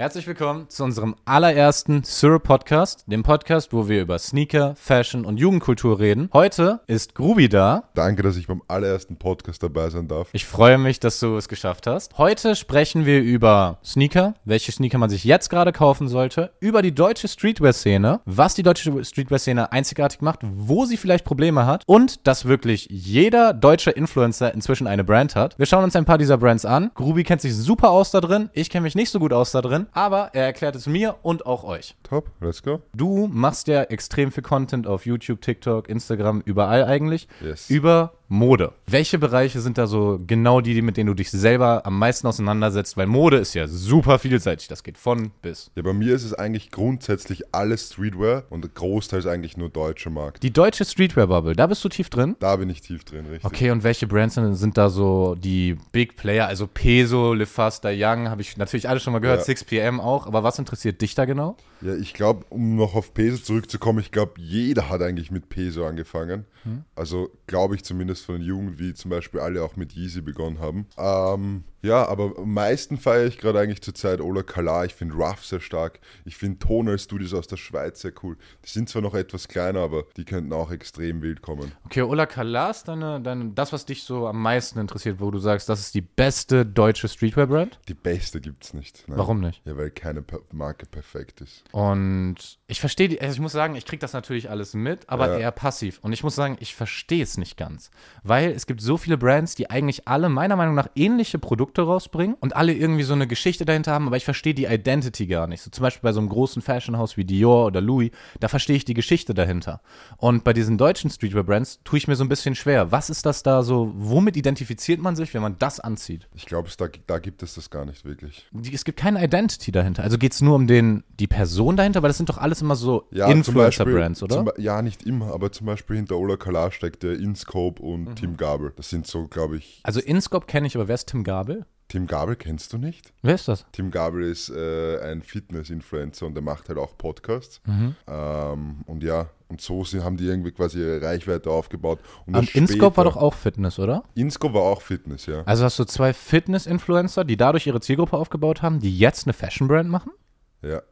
Herzlich willkommen zu unserem allerersten Syrup Podcast, dem Podcast, wo wir über Sneaker, Fashion und Jugendkultur reden. Heute ist Grubi da. Danke, dass ich beim allerersten Podcast dabei sein darf. Ich freue mich, dass du es geschafft hast. Heute sprechen wir über Sneaker, welche Sneaker man sich jetzt gerade kaufen sollte, über die deutsche Streetwear-Szene, was die deutsche Streetwear-Szene einzigartig macht, wo sie vielleicht Probleme hat und dass wirklich jeder deutsche Influencer inzwischen eine Brand hat. Wir schauen uns ein paar dieser Brands an. Grubi kennt sich super aus da drin. Ich kenne mich nicht so gut aus da drin aber er erklärt es mir und auch euch. Top, let's go. Du machst ja extrem viel Content auf YouTube, TikTok, Instagram, überall eigentlich. Yes. Über Mode. Welche Bereiche sind da so genau die, mit denen du dich selber am meisten auseinandersetzt? Weil Mode ist ja super vielseitig. Das geht von bis. Ja, bei mir ist es eigentlich grundsätzlich alles Streetwear und großteils eigentlich nur deutscher Markt. Die deutsche Streetwear-Bubble, da bist du tief drin? Da bin ich tief drin, richtig. Okay, und welche Brands sind da so die Big Player? Also Peso, LeFaster Young, habe ich natürlich alle schon mal gehört, Ja. 6pm auch. Aber was interessiert dich da genau? Ja, ich glaube, um noch auf Peso zurückzukommen, ich glaube, jeder hat eigentlich mit Peso angefangen. Hm. Also glaube ich zumindest von Jugend, wie zum Beispiel alle auch mit Yeezy begonnen haben. Ähm, ja, aber am meisten feiere ich gerade eigentlich zurzeit Ola Kala. Ich finde Ruff sehr stark. Ich finde Tonal Studios aus der Schweiz sehr cool. Die sind zwar noch etwas kleiner, aber die könnten auch extrem wild kommen. Okay, Ola Kala ist deine, deine, das, was dich so am meisten interessiert, wo du sagst, das ist die beste deutsche Streetwear-Brand? Die beste gibt es nicht. Nein. Warum nicht? Ja, weil keine Marke perfekt ist. Und ich verstehe, also ich muss sagen, ich kriege das natürlich alles mit, aber Ja. eher passiv. Und ich muss sagen, ich verstehe es nicht ganz. Weil es gibt so viele Brands, die eigentlich alle meiner Meinung nach ähnliche Produkte rausbringen und alle irgendwie so eine Geschichte dahinter haben, aber ich verstehe die Identity gar nicht. So zum Beispiel bei so einem großen Fashionhaus wie Dior oder Louis, da verstehe ich die Geschichte dahinter. Und bei diesen deutschen Streetwear-Brands tue ich mir so ein bisschen schwer. Was ist das da so, womit identifiziert man sich, wenn man das anzieht? Ich glaube, da, da gibt es das gar nicht wirklich. Es gibt keine Identity dahinter. Also geht es nur um den, die Person dahinter, weil das sind doch alles immer so Ja, Influencer-Brands, oder? Zum, ja, nicht immer, aber zum Beispiel hinter Ola Kala steckt der Inscope und Mhm. Tim Gabel. Das sind so, glaube ich. Also Inscope kenne ich, aber wer ist Tim Gabel? Tim Gabel kennst du nicht? Wer ist das? Tim Gabel ist äh, ein Fitness-Influencer und der macht halt auch Podcasts. Mhm. Ähm, und ja, und so sie, haben die irgendwie quasi ihre Reichweite aufgebaut. Und Und Inscope war doch auch Fitness, oder? Inscope war auch Fitness, ja. Also hast du zwei Fitness-Influencer, die dadurch ihre Zielgruppe aufgebaut haben, die jetzt eine Fashion-Brand machen? Ja.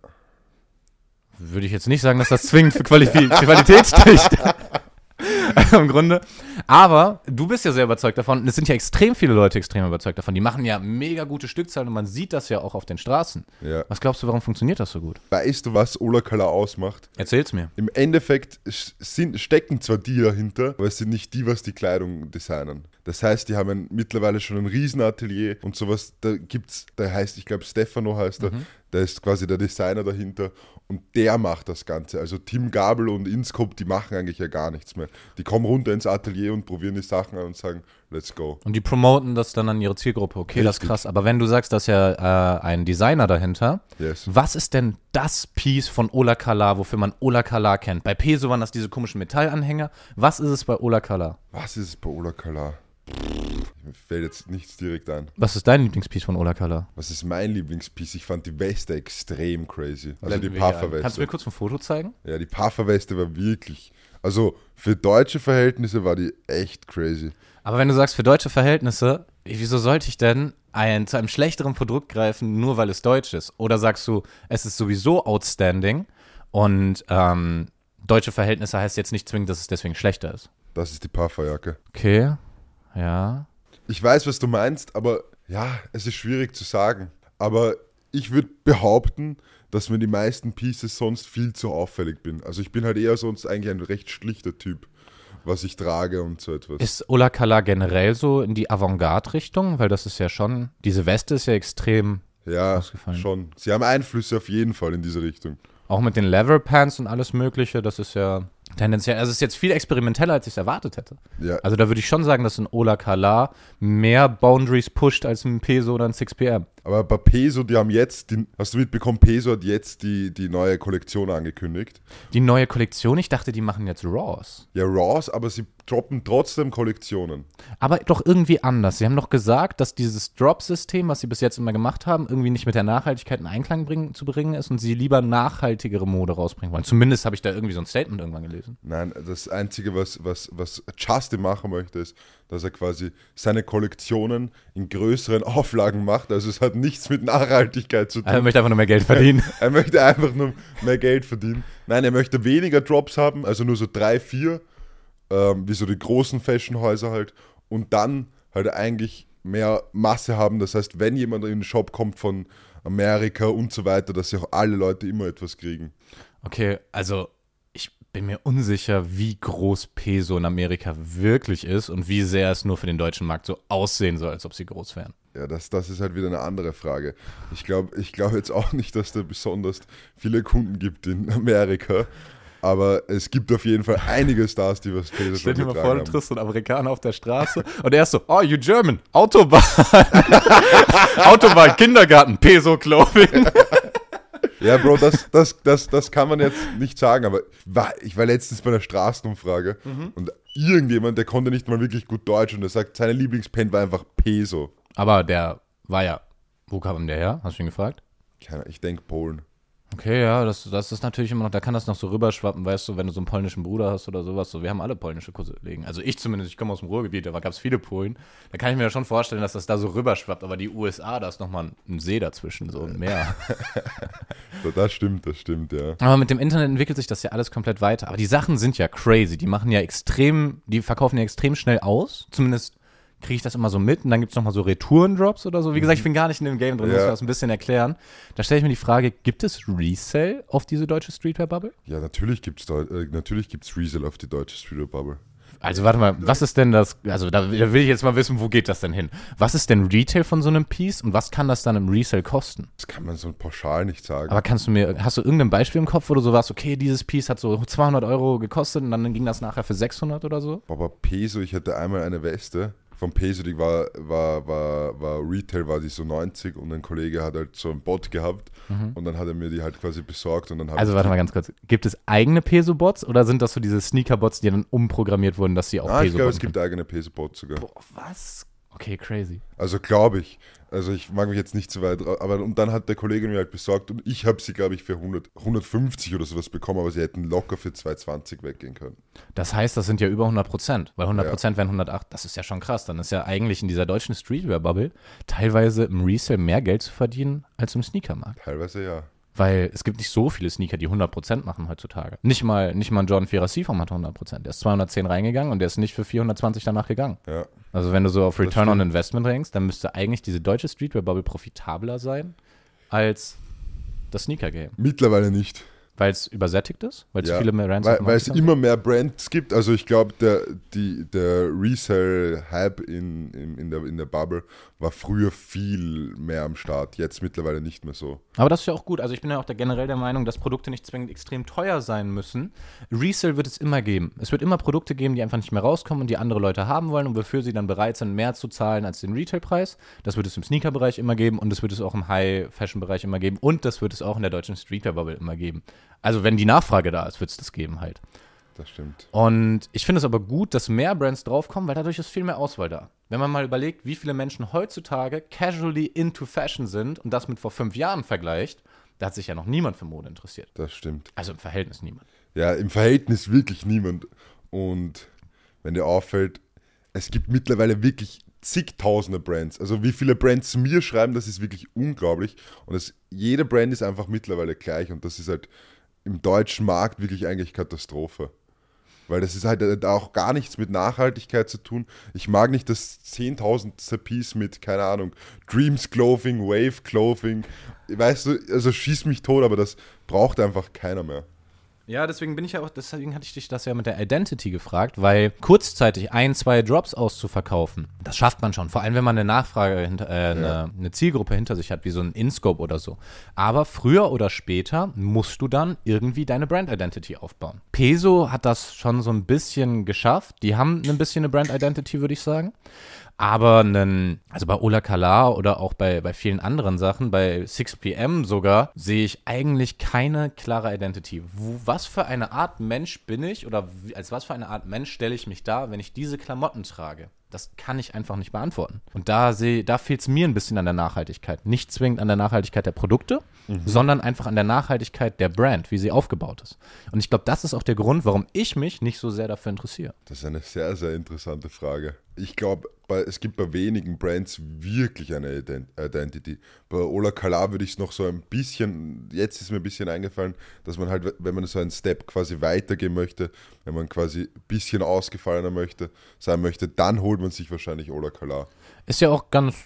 Würde ich jetzt nicht sagen, dass das zwingend für, Quali Qualität spricht. Im Grunde. Aber du bist ja sehr überzeugt davon. Und es sind ja extrem viele Leute extrem überzeugt davon. Die machen ja mega gute Stückzahlen und man sieht das ja auch auf den Straßen. ja. Was glaubst du, warum funktioniert das so gut? Weißt du, was Ola Kala ausmacht? Erzähl's mir. Im Endeffekt sind, stecken zwar die dahinter, aber es sind nicht die, was die Kleidung designen. Das heißt, die haben ein, mittlerweile schon ein Riesenatelier und sowas. Da gibt's, der heißt, ich glaube, Stefano heißt er, der ist quasi der Designer dahinter und der macht das Ganze. Also Tim Gabel und Inscope, die machen eigentlich ja gar nichts mehr. Die kommen runter ins Atelier und probieren die Sachen an und sagen, let's go. Und die promoten das dann an ihre Zielgruppe. Okay, das ist Richtig. krass. Aber wenn du sagst, dass ja äh, ein Designer dahinter, Yes. was ist denn das Piece von Ola Kala, wofür man Ola Kala kennt? Bei Peso waren das diese komischen Metallanhänger. Was ist es bei Ola Kala? Was ist es bei Ola Kala? Mir fällt jetzt nichts direkt ein. Was ist dein Lieblingspiece von Ola Kala? Was ist mein Lieblingspiece? Ich fand die Weste extrem crazy. Also die. Pufferweste. Kannst du mir kurz ein Foto zeigen? Ja, die Pufferweste war wirklich. Also für deutsche Verhältnisse war die echt crazy. Aber wenn du sagst, für deutsche Verhältnisse, wieso sollte ich denn ein, zu einem schlechteren Produkt greifen, nur weil es deutsch ist? Oder sagst du, es ist sowieso outstanding und ähm, deutsche Verhältnisse heißt jetzt nicht zwingend, dass es deswegen schlechter ist? Das ist die Pufferjacke. Okay, ja. Ich weiß, was du meinst, aber ja, es ist schwierig zu sagen. Aber ich würde behaupten, dass mir die meisten Pieces sonst viel zu auffällig bin. Also ich bin halt eher sonst eigentlich ein recht schlichter Typ, was ich trage und so etwas. Ist Ola Kala generell so in die Avantgarde-Richtung? Weil das ist ja schon, diese Weste ist ja extrem, ja, ausgefallen. schon. Sie haben Einflüsse auf jeden Fall in diese Richtung. auch mit den Leather Pants und alles Mögliche, das ist ja tendenziell, also es ist jetzt viel experimenteller, als ich es erwartet hätte. Ja, Also da würde ich schon sagen, dass ein Ola Kala mehr Boundaries pusht als ein Peso oder ein 6PM. Aber bei Peso, die haben jetzt, die, hast du mitbekommen, Peso hat jetzt die, die neue Kollektion angekündigt. Die neue Kollektion, ich dachte, die machen jetzt Raws. Ja, Raws, aber sie droppen trotzdem Kollektionen. Aber doch irgendwie anders. Sie haben doch gesagt, dass dieses Drop-System, was sie bis jetzt immer gemacht haben, irgendwie nicht mit der Nachhaltigkeit in Einklang bringen, zu bringen ist und sie lieber nachhaltigere Mode rausbringen wollen. Zumindest habe ich da irgendwie so ein Statement irgendwann gelesen. Nein, das Einzige, was, was, was Justin machen möchte, ist, dass er quasi seine Kollektionen in größeren Auflagen macht. Also es hat nichts mit Nachhaltigkeit zu tun. Er möchte einfach nur mehr Geld verdienen. er möchte einfach nur mehr Geld verdienen. Nein, er möchte weniger Drops haben, also nur so drei, vier, ähm, wie so die großen Fashionhäuser halt. Und dann halt eigentlich mehr Masse haben. Das heißt, wenn jemand in den Shop kommt von Amerika und so weiter, dass sich auch alle Leute immer etwas kriegen. Okay, also bin mir unsicher, wie groß Peso in Amerika wirklich ist und wie sehr es nur für den deutschen Markt so aussehen soll, als ob sie groß wären. Ja, das, das ist halt wieder eine andere Frage. Ich glaube ich glaub jetzt auch nicht, dass da besonders viele Kunden gibt in Amerika. Aber es gibt auf jeden Fall einige Stars, die was Peso Stell dir mal vor, du triffst einen Amerikaner auf der Straße und er ist so, oh, you German, Autobahn. Autobahn, Kindergarten, Peso Clothing. Ja, Bro, das, das, das, das kann man jetzt nicht sagen, aber war, ich war letztens bei einer Straßenumfrage mhm. und irgendjemand, der konnte nicht mal wirklich gut Deutsch und der sagt, seine Lieblingspen war einfach Peso. Aber der war ja, wo kam der her? Hast du ihn gefragt? Keine, ich denke Polen. Okay, ja, das, das ist natürlich immer noch, da kann das noch so rüberschwappen, weißt du, wenn du so einen polnischen Bruder hast oder sowas. So, wir haben alle polnische Kollegen. Also ich zumindest, ich komme aus dem Ruhrgebiet, da gab es viele Polen. Da kann ich mir ja schon vorstellen, dass das da so rüberschwappt, aber die USA, da ist nochmal ein See dazwischen, so ein Meer. das stimmt, das stimmt, ja. Aber mit dem Internet entwickelt sich das ja alles komplett weiter. Aber die Sachen sind ja crazy. Die machen ja extrem, die verkaufen ja extrem schnell aus. Zumindest kriege ich das immer so mit und dann gibt es nochmal so Retourendrops oder so. Wie gesagt, ich bin gar nicht in dem Game drin, ja. muss ich das ein bisschen erklären. Da stelle ich mir die Frage, gibt es Resell auf diese deutsche Streetwear-Bubble? Ja, natürlich gibt es äh, natürlich gibt's auf die deutsche Streetwear-Bubble. Also warte mal, was ist denn das, also da, da, will ich jetzt mal wissen, wo geht das denn hin? Was ist denn Retail von so einem Piece und was kann das dann im Resell kosten? Das kann man so pauschal nicht sagen. Aber kannst du mir, hast du irgendein Beispiel im Kopf, wo du so warst, okay, dieses Piece hat so 200 Euro gekostet und dann ging das nachher für 600 oder so? Aber Peso, ich hatte einmal eine Weste, vom Peso, die war, war, war, war Retail, war die so 90 und ein Kollege hat halt so einen Bot gehabt mhm. und dann hat er mir die halt quasi besorgt und dann Also warte mal ganz kurz, gibt es eigene Peso-Bots oder sind das so diese Sneaker-Bots, die dann umprogrammiert wurden, dass sie auch ah, Peso-Bots Ich glaube, es gibt eigene Peso-Bots sogar. Boah, was? Okay, crazy. Also glaube ich. Also ich mag mich jetzt nicht zu weit, aber und dann hat der Kollege mir halt besorgt und ich habe sie, glaube ich, für 100, 150 oder sowas bekommen, aber sie hätten locker für 220 weggehen können. Das heißt, das sind ja über 100 Prozent, weil 100 Prozent ja. wären 108, das ist ja schon krass. Dann ist ja eigentlich in dieser deutschen Streetwear-Bubble teilweise im Resale mehr Geld zu verdienen als im Sneakermarkt. Teilweise ja. Weil es gibt nicht so viele Sneaker, die 100% machen heutzutage. Nicht mal, nicht mal ein Jordan 4er Seafoam hat 100%. Der ist 210 reingegangen und der ist nicht für 420 danach gegangen. Ja. Also wenn du so auf Return on Investment denkst, dann müsste eigentlich diese deutsche Streetwear-Bubble profitabler sein als das Sneaker-Game. Mittlerweile nicht. Weil es übersättigt ist? Weil es ja, viele mehr Brands Weil, weil es immer mehr Brands gibt. Also ich glaube, der, der Resale-Hype in, in, in, der, in der Bubble war früher viel mehr am Start. Jetzt mittlerweile nicht mehr so. Aber das ist ja auch gut. Also ich bin ja auch der, generell der Meinung, dass Produkte nicht zwingend extrem teuer sein müssen. Resale wird es immer geben. Es wird immer Produkte geben, die einfach nicht mehr rauskommen und die andere Leute haben wollen und wofür sie dann bereit sind, mehr zu zahlen als den Retailpreis. Das wird es im Sneaker-Bereich immer geben und das wird es auch im High-Fashion-Bereich immer geben und das wird es auch in der deutschen Streetwear-Bubble immer geben. Also wenn die Nachfrage da ist, wird es das geben halt. Das stimmt. Und ich finde es aber gut, dass mehr Brands draufkommen, weil dadurch ist viel mehr Auswahl da. Wenn man mal überlegt, wie viele Menschen heutzutage casually into Fashion sind und das mit vor fünf Jahren vergleicht, da hat sich ja noch niemand für Mode interessiert. Das stimmt. Also im Verhältnis niemand. Ja, im Verhältnis wirklich niemand. Und wenn dir auffällt, es gibt mittlerweile wirklich zigtausende Brands. Also wie viele Brands mir schreiben, das ist wirklich unglaublich. Und das, jede Brand ist einfach mittlerweile gleich und das ist halt im deutschen Markt wirklich eigentlich Katastrophe. Weil das ist halt auch gar nichts mit Nachhaltigkeit zu tun. Ich mag nicht das 10.000. Piece mit, keine Ahnung, Dreams Clothing, Wave Clothing. Weißt du, also schieß mich tot, aber das braucht einfach keiner mehr. Ja, deswegen bin ich ja auch, deswegen hatte ich dich das ja mit der Identity gefragt, weil kurzzeitig ein, zwei Drops auszuverkaufen, das schafft man schon. Vor allem, wenn man eine Nachfrage, hinter, äh, ja. eine, eine, Zielgruppe hinter sich hat, wie so ein InScope oder so. Aber früher oder später musst du dann irgendwie deine Brand Identity aufbauen. Peso hat das schon so ein bisschen geschafft. Die haben ein bisschen eine Brand Identity, würde ich sagen. Aber einen, also bei Ola Kala oder auch bei, bei vielen anderen Sachen, bei 6pm sogar, sehe ich eigentlich keine klare Identity. Wo, was für eine Art Mensch bin ich oder wie, als was für eine Art Mensch stelle ich mich da, wenn ich diese Klamotten trage? Das kann ich einfach nicht beantworten. Und da, da fehlt es mir ein bisschen an der Nachhaltigkeit. Nicht zwingend an der Nachhaltigkeit der Produkte, mhm. sondern einfach an der Nachhaltigkeit der Brand, wie sie aufgebaut ist. Und ich glaube, das ist auch der Grund, warum ich mich nicht so sehr dafür interessiere. Das ist eine sehr, sehr interessante Frage. Ich glaube, es gibt bei wenigen Brands wirklich eine Identity. Bei Ola Kala würde ich es noch so ein bisschen, jetzt ist mir ein bisschen eingefallen, dass man halt, wenn man so einen Step quasi weitergehen möchte, wenn man quasi ein bisschen ausgefallener möchte, sein möchte, dann holt man sich wahrscheinlich Ola Kala. Ist ja auch ganz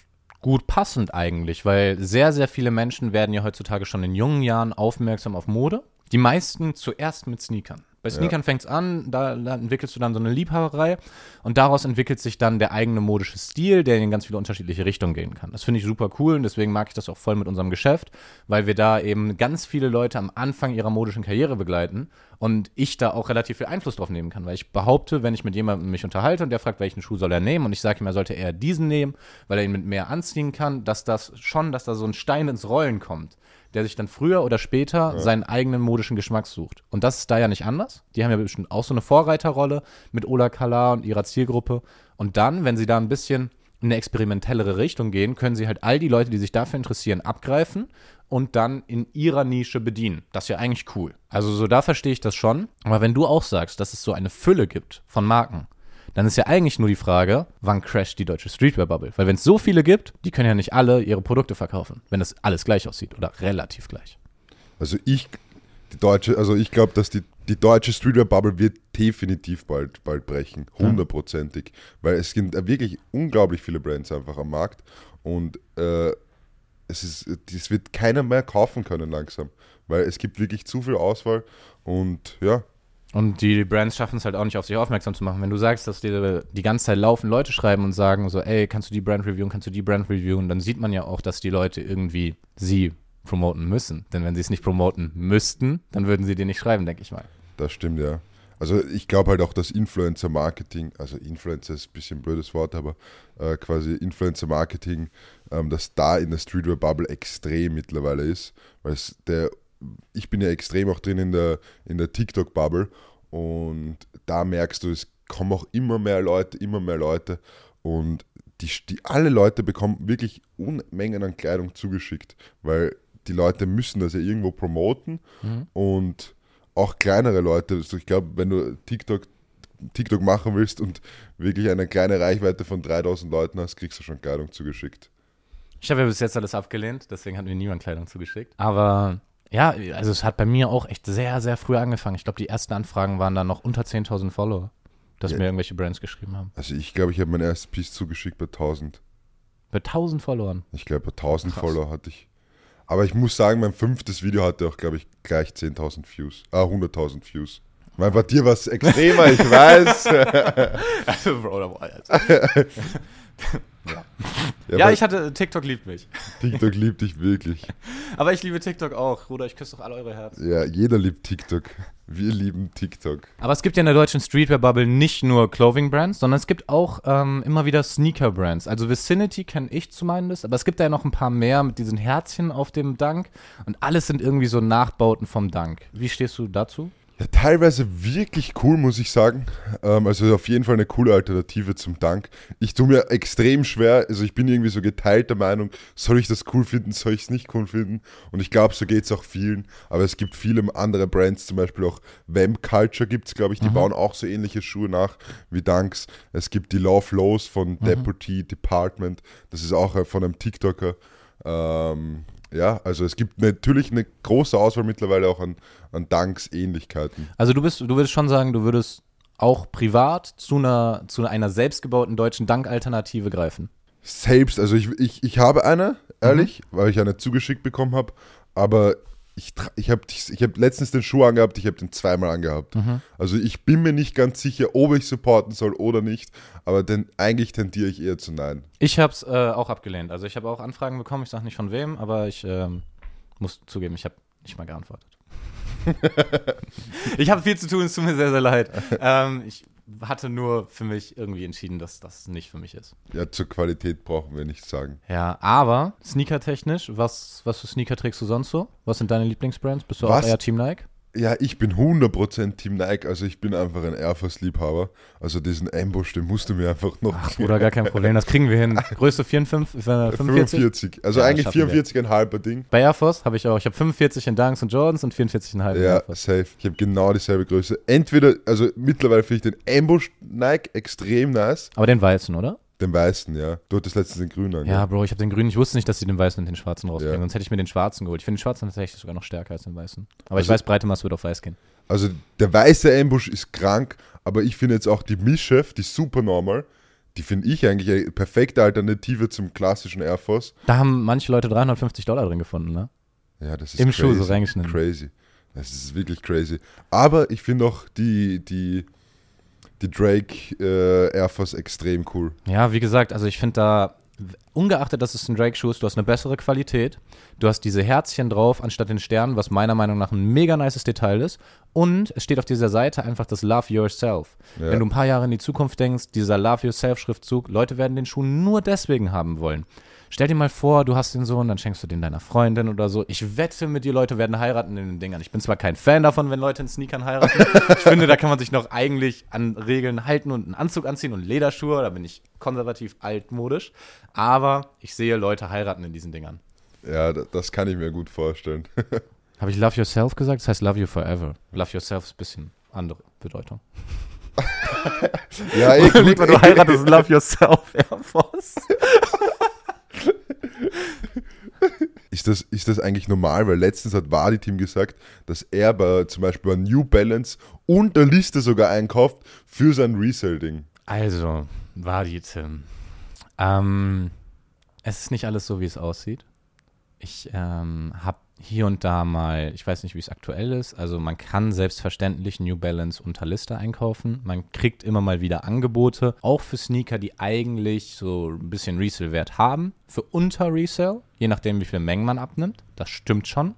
gut passend eigentlich, weil sehr, sehr viele Menschen werden ja heutzutage schon in jungen Jahren aufmerksam auf Mode. Die meisten zuerst mit Sneakern. Bei Sneakern ja. fängt es an, da, da, entwickelst du dann so eine Liebhaberei und daraus entwickelt sich dann der eigene modische Stil, der in ganz viele unterschiedliche Richtungen gehen kann. Das finde ich super cool und deswegen mag ich das auch voll mit unserem Geschäft, weil wir da eben ganz viele Leute am Anfang ihrer modischen Karriere begleiten und ich da auch relativ viel Einfluss drauf nehmen kann, weil ich behaupte, wenn ich mit jemandem mich unterhalte und der fragt, welchen Schuh soll er nehmen und ich sage ihm, er sollte eher diesen nehmen, weil er ihn mit mehr anziehen kann, dass das schon, dass da so ein Stein ins Rollen kommt der sich dann früher oder später ja. seinen eigenen modischen Geschmack sucht. Und das ist da ja nicht anders. Die haben ja bestimmt auch so eine Vorreiterrolle mit Ola Kala und ihrer Zielgruppe. Und dann, wenn sie da ein bisschen in eine experimentellere Richtung gehen, können sie halt all die Leute, die sich dafür interessieren, abgreifen und dann in ihrer Nische bedienen. Das ist ja eigentlich cool. Also so da verstehe ich das schon. Aber wenn du auch sagst, dass es so eine Fülle gibt von Marken, dann ist ja eigentlich nur die Frage, wann crasht die deutsche Streetwear-Bubble? Weil wenn es so viele gibt, die können ja nicht alle ihre Produkte verkaufen, wenn das alles gleich aussieht oder relativ gleich. Also ich, die deutsche, also ich glaube, dass die, die deutsche Streetwear-Bubble wird definitiv bald, bald brechen, hundertprozentig, weil es sind wirklich unglaublich viele Brands einfach am Markt und äh, es, ist, es wird keiner mehr kaufen können langsam, weil es gibt wirklich zu viel Auswahl und ja, und die Brands schaffen es halt auch nicht, auf sich aufmerksam zu machen. Wenn du sagst, dass dir die ganze Zeit laufen, Leute schreiben und sagen so, ey, kannst du die Brand reviewen, kannst du die Brand reviewen, dann sieht man ja auch, dass die Leute irgendwie sie promoten müssen. Denn wenn sie es nicht promoten müssten, dann würden sie dir nicht schreiben, denke ich mal. Das stimmt, ja. Also ich glaube halt auch, dass Influencer-Marketing, also Influencer ist ein bisschen ein blödes Wort, aber äh, quasi Influencer-Marketing, ähm, dass da in der Streetwear-Bubble extrem mittlerweile ist, weil es der ich bin ja extrem auch drin in der, in der TikTok-Bubble und da merkst du, es kommen auch immer mehr Leute, immer mehr Leute und die, die, alle Leute bekommen wirklich Unmengen an Kleidung zugeschickt, weil die Leute müssen das ja irgendwo promoten mhm. und auch kleinere Leute, also ich glaube, wenn du TikTok, TikTok machen willst und wirklich eine kleine Reichweite von 3000 Leuten hast, kriegst du schon Kleidung zugeschickt. Ich habe ja bis jetzt alles abgelehnt, deswegen hat mir niemand Kleidung zugeschickt. Aber ja, also es hat bei mir auch echt sehr, sehr früh angefangen. Ich glaube, die ersten Anfragen waren dann noch unter 10.000 Follower, dass ja. mir irgendwelche Brands geschrieben haben. Also ich glaube, ich habe mein erstes Piece zugeschickt bei 1000. Bei 1000 Followern? Ich glaube, bei 1000 Krass. Follower hatte ich. Aber ich muss sagen, mein fünftes Video hatte auch, glaube ich, gleich 10.000 Views. Ah, 100.000 Views. Weil bei dir war es extremer, ich weiß. also, Bro, also. Ja, ja, ja ich hatte, TikTok liebt mich. TikTok liebt dich wirklich. Aber ich liebe TikTok auch. Bruder, ich küsse doch alle eure Herzen. Ja, jeder liebt TikTok. Wir lieben TikTok. Aber es gibt ja in der deutschen Streetwear-Bubble nicht nur Clothing-Brands, sondern es gibt auch ähm, immer wieder Sneaker-Brands. Also Vicinity kenne ich zumindest, aber es gibt da ja noch ein paar mehr mit diesen Herzchen auf dem Dank. Und alles sind irgendwie so Nachbauten vom Dank. Wie stehst du dazu? Ja, teilweise wirklich cool, muss ich sagen. Ähm, also auf jeden Fall eine coole Alternative zum Dank. Ich tue mir extrem schwer, also ich bin irgendwie so geteilter Meinung, soll ich das cool finden, soll ich es nicht cool finden? Und ich glaube, so geht es auch vielen. Aber es gibt viele andere Brands, zum Beispiel auch Vamp Culture gibt es, glaube ich, die mhm. bauen auch so ähnliche Schuhe nach wie Dunks. Es gibt die Love Lows von mhm. Deputy Department, das ist auch von einem TikToker. Ähm, ja, also es gibt natürlich eine große Auswahl mittlerweile auch an, an Danks-Ähnlichkeiten. Also du bist, du würdest schon sagen, du würdest auch privat zu einer, zu einer selbstgebauten deutschen Dank-Alternative greifen. Selbst, also ich, ich, ich habe eine, ehrlich, mhm. weil ich eine zugeschickt bekommen habe, aber ich, ich habe ich hab letztens den Schuh angehabt, ich habe den zweimal angehabt. Mhm. Also ich bin mir nicht ganz sicher, ob ich supporten soll oder nicht, aber denn, eigentlich tendiere ich eher zu nein. Ich habe es äh, auch abgelehnt. Also ich habe auch Anfragen bekommen, ich sage nicht von wem, aber ich ähm, muss zugeben, ich habe nicht mal geantwortet. ich habe viel zu tun, es tut mir sehr, sehr leid. Ähm, ich hatte nur für mich irgendwie entschieden, dass das nicht für mich ist. Ja, zur Qualität brauchen wir nichts sagen. Ja, aber sneakertechnisch, was, was für Sneaker trägst du sonst so? Was sind deine Lieblingsbrands? Bist du Was? auch eher Team Nike? Ja, ich bin 100% Team Nike, also ich bin einfach ein Air Force-Liebhaber. Also diesen Ambush, den musst du mir einfach noch Ach, Bruder, gar kein Problem, das kriegen wir hin. Größe 54, äh, 45? 45. Also Ja, eigentlich wir. 44,5er Ding. Bei Air Force habe ich auch. Ich habe 45 in Dunks und Jordans und 44 in halben Air Ja, Force. safe. Ich habe genau dieselbe Größe. Entweder, also mittlerweile finde ich den Ambush Nike extrem nice. Aber den weißen, oder? Den weißen, ja. Du hattest letztens den grünen. Ja, Bro, ich habe den grünen. Ich wusste nicht, dass sie den weißen und den schwarzen rausbringen. Ja. Sonst hätte ich mir den schwarzen geholt. Ich finde den schwarzen tatsächlich sogar noch stärker als den weißen. Aber ich Also- weiß, breite Masse wird auf weiß gehen. Also der weiße Ambush ist krank, aber ich finde jetzt auch die Mischef, die Supernormal, die finde ich eigentlich eine perfekte Alternative zum klassischen Air Force. Da haben manche Leute 350 Dollar drin gefunden, ne? Ja, das ist Im crazy. Schuh so reingeschnitten. Crazy. Das ist wirklich crazy. Aber ich finde auch die, die, die Drake äh, Air Force extrem cool. Ja, wie gesagt, also ich finde da, ungeachtet, dass es ein Drake-Schuh ist, du hast eine bessere Qualität. Du hast diese Herzchen drauf anstatt den Sternen, was meiner Meinung nach ein mega nices Detail ist. Und es steht auf dieser Seite einfach das Love Yourself. Ja. Wenn du ein paar Jahre in die Zukunft denkst, dieser Love Yourself-Schriftzug, Leute werden den Schuh nur deswegen haben wollen. Stell dir mal vor, du hast den Sohn, dann schenkst du den deiner Freundin oder so. Ich wette mit dir, Leute werden heiraten in den Dingern. Ich bin zwar kein Fan davon, wenn Leute in Sneakern heiraten. ich finde, da kann man sich noch eigentlich an Regeln halten und einen Anzug anziehen und Lederschuhe. Da bin ich konservativ altmodisch. Aber ich sehe Leute heiraten in diesen Dingern. Ja, da- das kann ich mir gut vorstellen. Habe ich Love Yourself gesagt? Das heißt Love You Forever. Love Yourself ist ein bisschen andere Bedeutung. ja, ey, gut, Lieber du heiratest Love Yourself Air Force. Ist das, ist das eigentlich normal? Weil letztens hat Wadi-Team gesagt, dass er bei, zum Beispiel bei New Balance und der Liste sogar einkauft für sein Resale-Ding. Also, Tim. Ähm, es ist nicht alles so, wie es aussieht. Ich ähm, habe hier und da mal, ich weiß nicht, wie es aktuell ist, also man kann selbstverständlich New Balance unter Liste einkaufen. Man kriegt immer mal wieder Angebote, auch für Sneaker, die eigentlich so ein bisschen Resale-Wert haben, für unter Resale, je nachdem, wie viele Mengen man abnimmt. Das stimmt schon.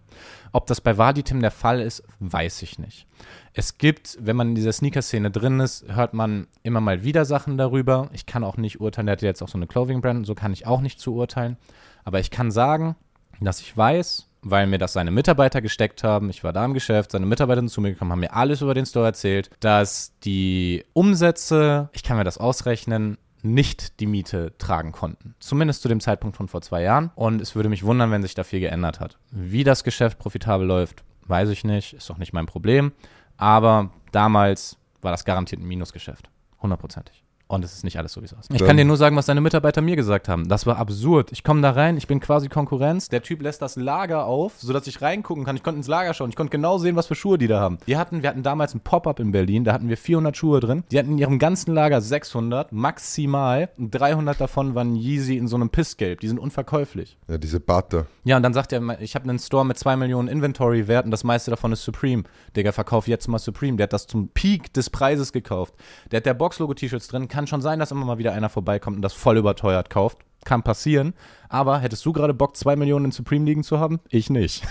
Ob das bei Vaditim der Fall ist, weiß ich nicht. Es gibt, wenn man in dieser Sneaker-Szene drin ist, hört man immer mal wieder Sachen darüber. Ich kann auch nicht urteilen, der hat jetzt auch so eine Clothing-Brand, so kann ich auch nicht zu urteilen. Aber ich kann sagen, dass ich weiß, weil mir das seine Mitarbeiter gesteckt haben. Ich war da im Geschäft, seine Mitarbeiter sind zu mir gekommen, haben mir alles über den Store erzählt, dass die Umsätze, ich kann mir das ausrechnen, nicht die Miete tragen konnten. Zumindest zu dem Zeitpunkt von vor zwei Jahren. Und es würde mich wundern, wenn sich da viel geändert hat. Wie das Geschäft profitabel läuft, weiß ich nicht, ist doch nicht mein Problem. Aber damals war das garantiert ein Minusgeschäft. Hundertprozentig. Und es ist nicht alles so, wie es aussieht. Ich kann dir nur sagen, was deine Mitarbeiter mir gesagt haben. Das war absurd. Ich komme da rein, ich bin quasi Konkurrenz. Der Typ lässt das Lager auf, sodass ich reingucken kann. Ich konnte ins Lager schauen. Ich konnte genau sehen, was für Schuhe die da haben. Die hatten, wir hatten damals ein Pop-up in Berlin, da hatten wir 400 Schuhe drin. Die hatten in ihrem ganzen Lager 600, maximal. Und 300 davon waren Yeezy in so einem Pissgelb. Die sind unverkäuflich. Ja, diese Butter. Ja, und dann sagt er, ich habe einen Store mit 2 Millionen Inventory-Wert und das meiste davon ist Supreme. Digga, verkauf jetzt mal Supreme. Der hat das zum Peak des Preises gekauft. Der hat der Box-Logo-T-Shirts drin. Kann schon sein, dass immer mal wieder einer vorbeikommt und das voll überteuert kauft. Kann passieren. Aber hättest du gerade Bock, 2 Millionen in Supreme liegen zu haben? Ich nicht.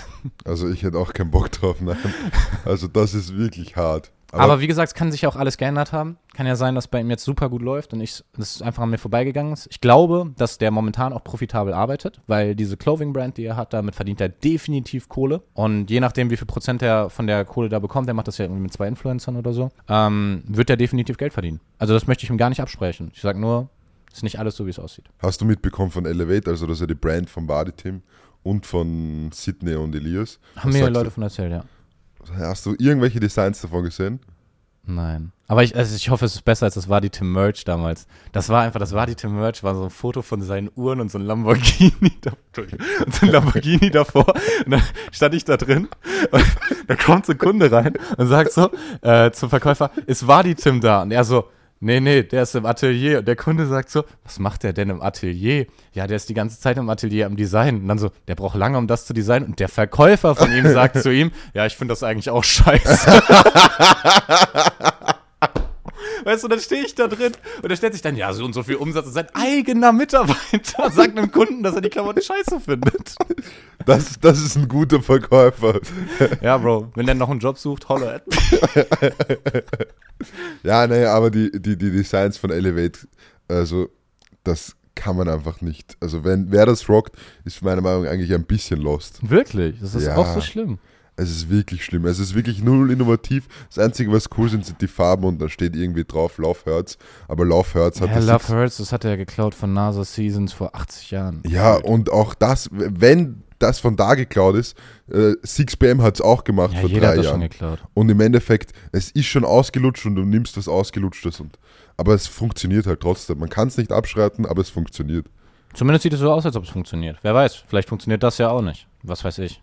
Also ich hätte auch keinen Bock drauf, nein. Also das ist wirklich hart. Aber, wie gesagt, es kann sich ja auch alles geändert haben. Kann ja sein, dass bei ihm jetzt super gut läuft und ich, das einfach an mir vorbeigegangen ist. Ich glaube, dass der momentan auch profitabel arbeitet, weil diese Clothing-Brand, die er hat, damit verdient er definitiv Kohle. Und je nachdem, wie viel Prozent er von der Kohle da bekommt, er macht das ja irgendwie mit zwei Influencern oder so, ähm, wird er definitiv Geld verdienen. Also das möchte ich ihm gar nicht absprechen. Ich sage nur, ist nicht alles so, wie es aussieht. Hast du mitbekommen von Elevate, also das ist ja die Brand vom Badi-Team und von Sydney und Elias? Haben mir Leute von erzählt, ja. Hast du irgendwelche Designs davon gesehen? Nein. Aber ich, also ich hoffe, es ist besser als das war die Tim Merch damals. Das war einfach, das war die Tim Merch, war so ein Foto von seinen Uhren und so ein Lamborghini, da, und so ein Lamborghini davor. Und dann stand ich da drin und da kommt so ein Kunde rein und sagt so äh, zum Verkäufer, ist war die Tim da? Und er so, nee, nee, der ist im Atelier. Und der Kunde sagt so, was macht der denn im Atelier? Ja, der ist die ganze Zeit im Atelier am Design. Und dann so, der braucht lange, um das zu designen. Und der Verkäufer von ihm sagt zu ihm, ja, ich finde das eigentlich auch scheiße. Weißt du, dann stehe ich da drin und er stellt sich dann, ja, so und so viel Umsatz und sein eigener Mitarbeiter sagt einem Kunden, dass er die Klamotten scheiße findet. Das, das ist ein guter Verkäufer. Ja, Bro, wenn der noch einen Job sucht, holler at. Ja, nee, aber die, die, die Designs von Elevate, also das kann man einfach nicht. Also wenn wer das rockt, ist meiner Meinung nach eigentlich ein bisschen lost. Wirklich? Das ist Ja. auch so schlimm. Es ist wirklich schlimm. Es ist wirklich null innovativ. Das Einzige, was cool sind, sind die Farben und da steht irgendwie drauf Love Hurts. Aber Love Hurts hat Ja, das Love Hurts, das hat er geklaut von NASA Seasons vor 80 Jahren. Ja, und auch das, wenn das von da geklaut ist, äh, 6PM hat es auch gemacht Ja, vor drei Jahren. Und im Endeffekt, es ist schon ausgelutscht und du nimmst was Ausgelutschtes. Und, aber es funktioniert halt trotzdem. Man kann es nicht abschreiten, aber es funktioniert. Zumindest sieht es so aus, als ob es funktioniert. Wer weiß, vielleicht funktioniert das ja auch nicht. Was weiß ich.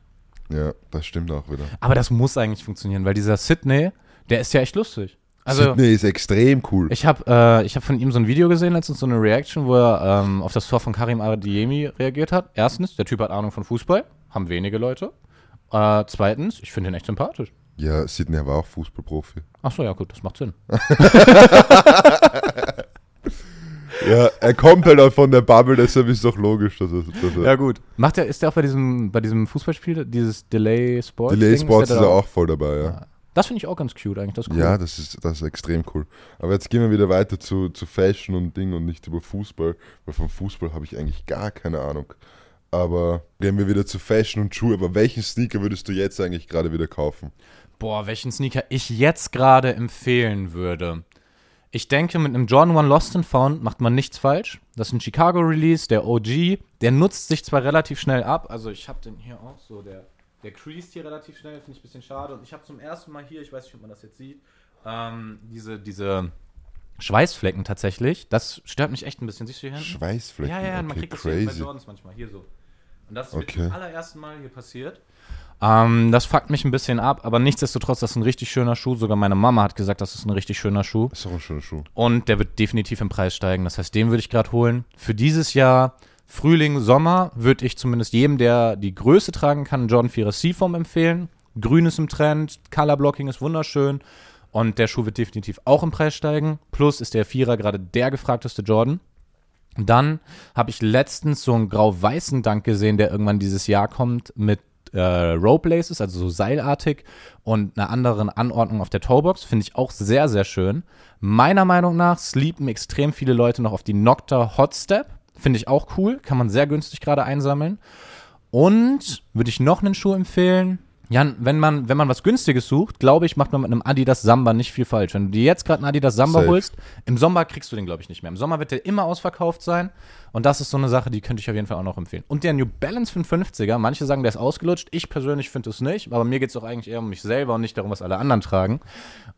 Ja, das stimmt auch wieder. Aber das muss eigentlich funktionieren, weil dieser Sydney, der ist ja echt lustig. Also, Sydney ist extrem cool. ich habe äh, ich hab von ihm so ein Video gesehen, letztens so eine Reaction, wo er ähm, auf das Tor von Karim Adiemi reagiert hat. Erstens, der Typ hat Ahnung von Fußball, haben wenige Leute. Äh, zweitens, ich finde ihn echt sympathisch. Ja, Sydney war auch Fußballprofi. Ach so, ja gut, das macht Sinn. Ja, er kommt halt auch von der Bubble, deshalb ist doch logisch, dass er. Dass er Ja gut. Macht er, ist der auch bei diesem, bei diesem Fußballspiel, dieses Delay Sports? Delay Ding, Sports ist da er auch voll dabei, ja. Das finde ich auch ganz cute eigentlich, das ist cool. Ja, das ist, das ist extrem cool. Aber jetzt gehen wir wieder weiter zu, zu Fashion und Ding und nicht über Fußball, weil vom Fußball habe ich eigentlich gar keine Ahnung. Aber gehen wir wieder zu Fashion und Schuhe. Aber welchen Sneaker würdest du jetzt eigentlich gerade wieder kaufen? Boah, welchen Sneaker ich jetzt gerade empfehlen würde. Ich denke, mit einem Jordan 1 Lost and Found macht man nichts falsch. Das ist ein Chicago-Release, der OG. Der nutzt sich zwar relativ schnell ab. Also ich habe den hier auch so, der, der creased hier relativ schnell, finde ich ein bisschen schade. Und ich habe zum ersten Mal hier, ich weiß nicht, ob man das jetzt sieht, ähm, diese, diese Schweißflecken tatsächlich. Das stört mich echt ein bisschen. Siehst du hier hinten? Schweißflecken. Ja, ja, ja, man okay, kriegt das hier bei crazy. Jordans manchmal, hier so. Und das ist Okay. zum allerersten Mal hier passiert. Ähm, das fuckt mich ein bisschen ab, aber nichtsdestotrotz, das ist ein richtig schöner Schuh. Sogar meine Mama hat gesagt, das ist ein richtig schöner Schuh. Ist doch ein schöner Schuh. Und der wird definitiv im Preis steigen. Das heißt, den würde ich gerade holen. Für dieses Jahr, Frühling, Sommer, würde ich zumindest jedem, der die Größe tragen kann, einen Jordan 4er Seafoam empfehlen. Grün ist im Trend, Color Blocking ist wunderschön. Und der Schuh wird definitiv auch im Preis steigen. Plus ist der Vierer gerade der gefragteste Jordan. Dann habe ich letztens so einen grau-weißen Dank gesehen, der irgendwann dieses Jahr kommt mit äh, Rope Laces, also so seilartig und einer anderen Anordnung auf der Toebox. Finde ich auch sehr, sehr schön. Meiner Meinung nach sleepen extrem viele Leute noch auf die Nocta Hot Step. Finde ich auch cool. Kann man sehr günstig gerade einsammeln. Und würde ich noch einen Schuh empfehlen? Ja, wenn man, wenn man was Günstiges sucht, glaube ich, macht man mit einem Adidas Samba nicht viel falsch. Wenn du dir jetzt gerade einen Adidas Samba Safe. holst, im Sommer kriegst du den, glaube ich, nicht mehr. Im Sommer wird der immer ausverkauft sein. Und das ist so eine Sache, die könnte ich auf jeden Fall auch noch empfehlen. Und der New Balance 550er, manche sagen, der ist ausgelutscht. Ich persönlich finde es nicht, aber mir geht es auch eigentlich eher um mich selber und nicht darum, was alle anderen tragen.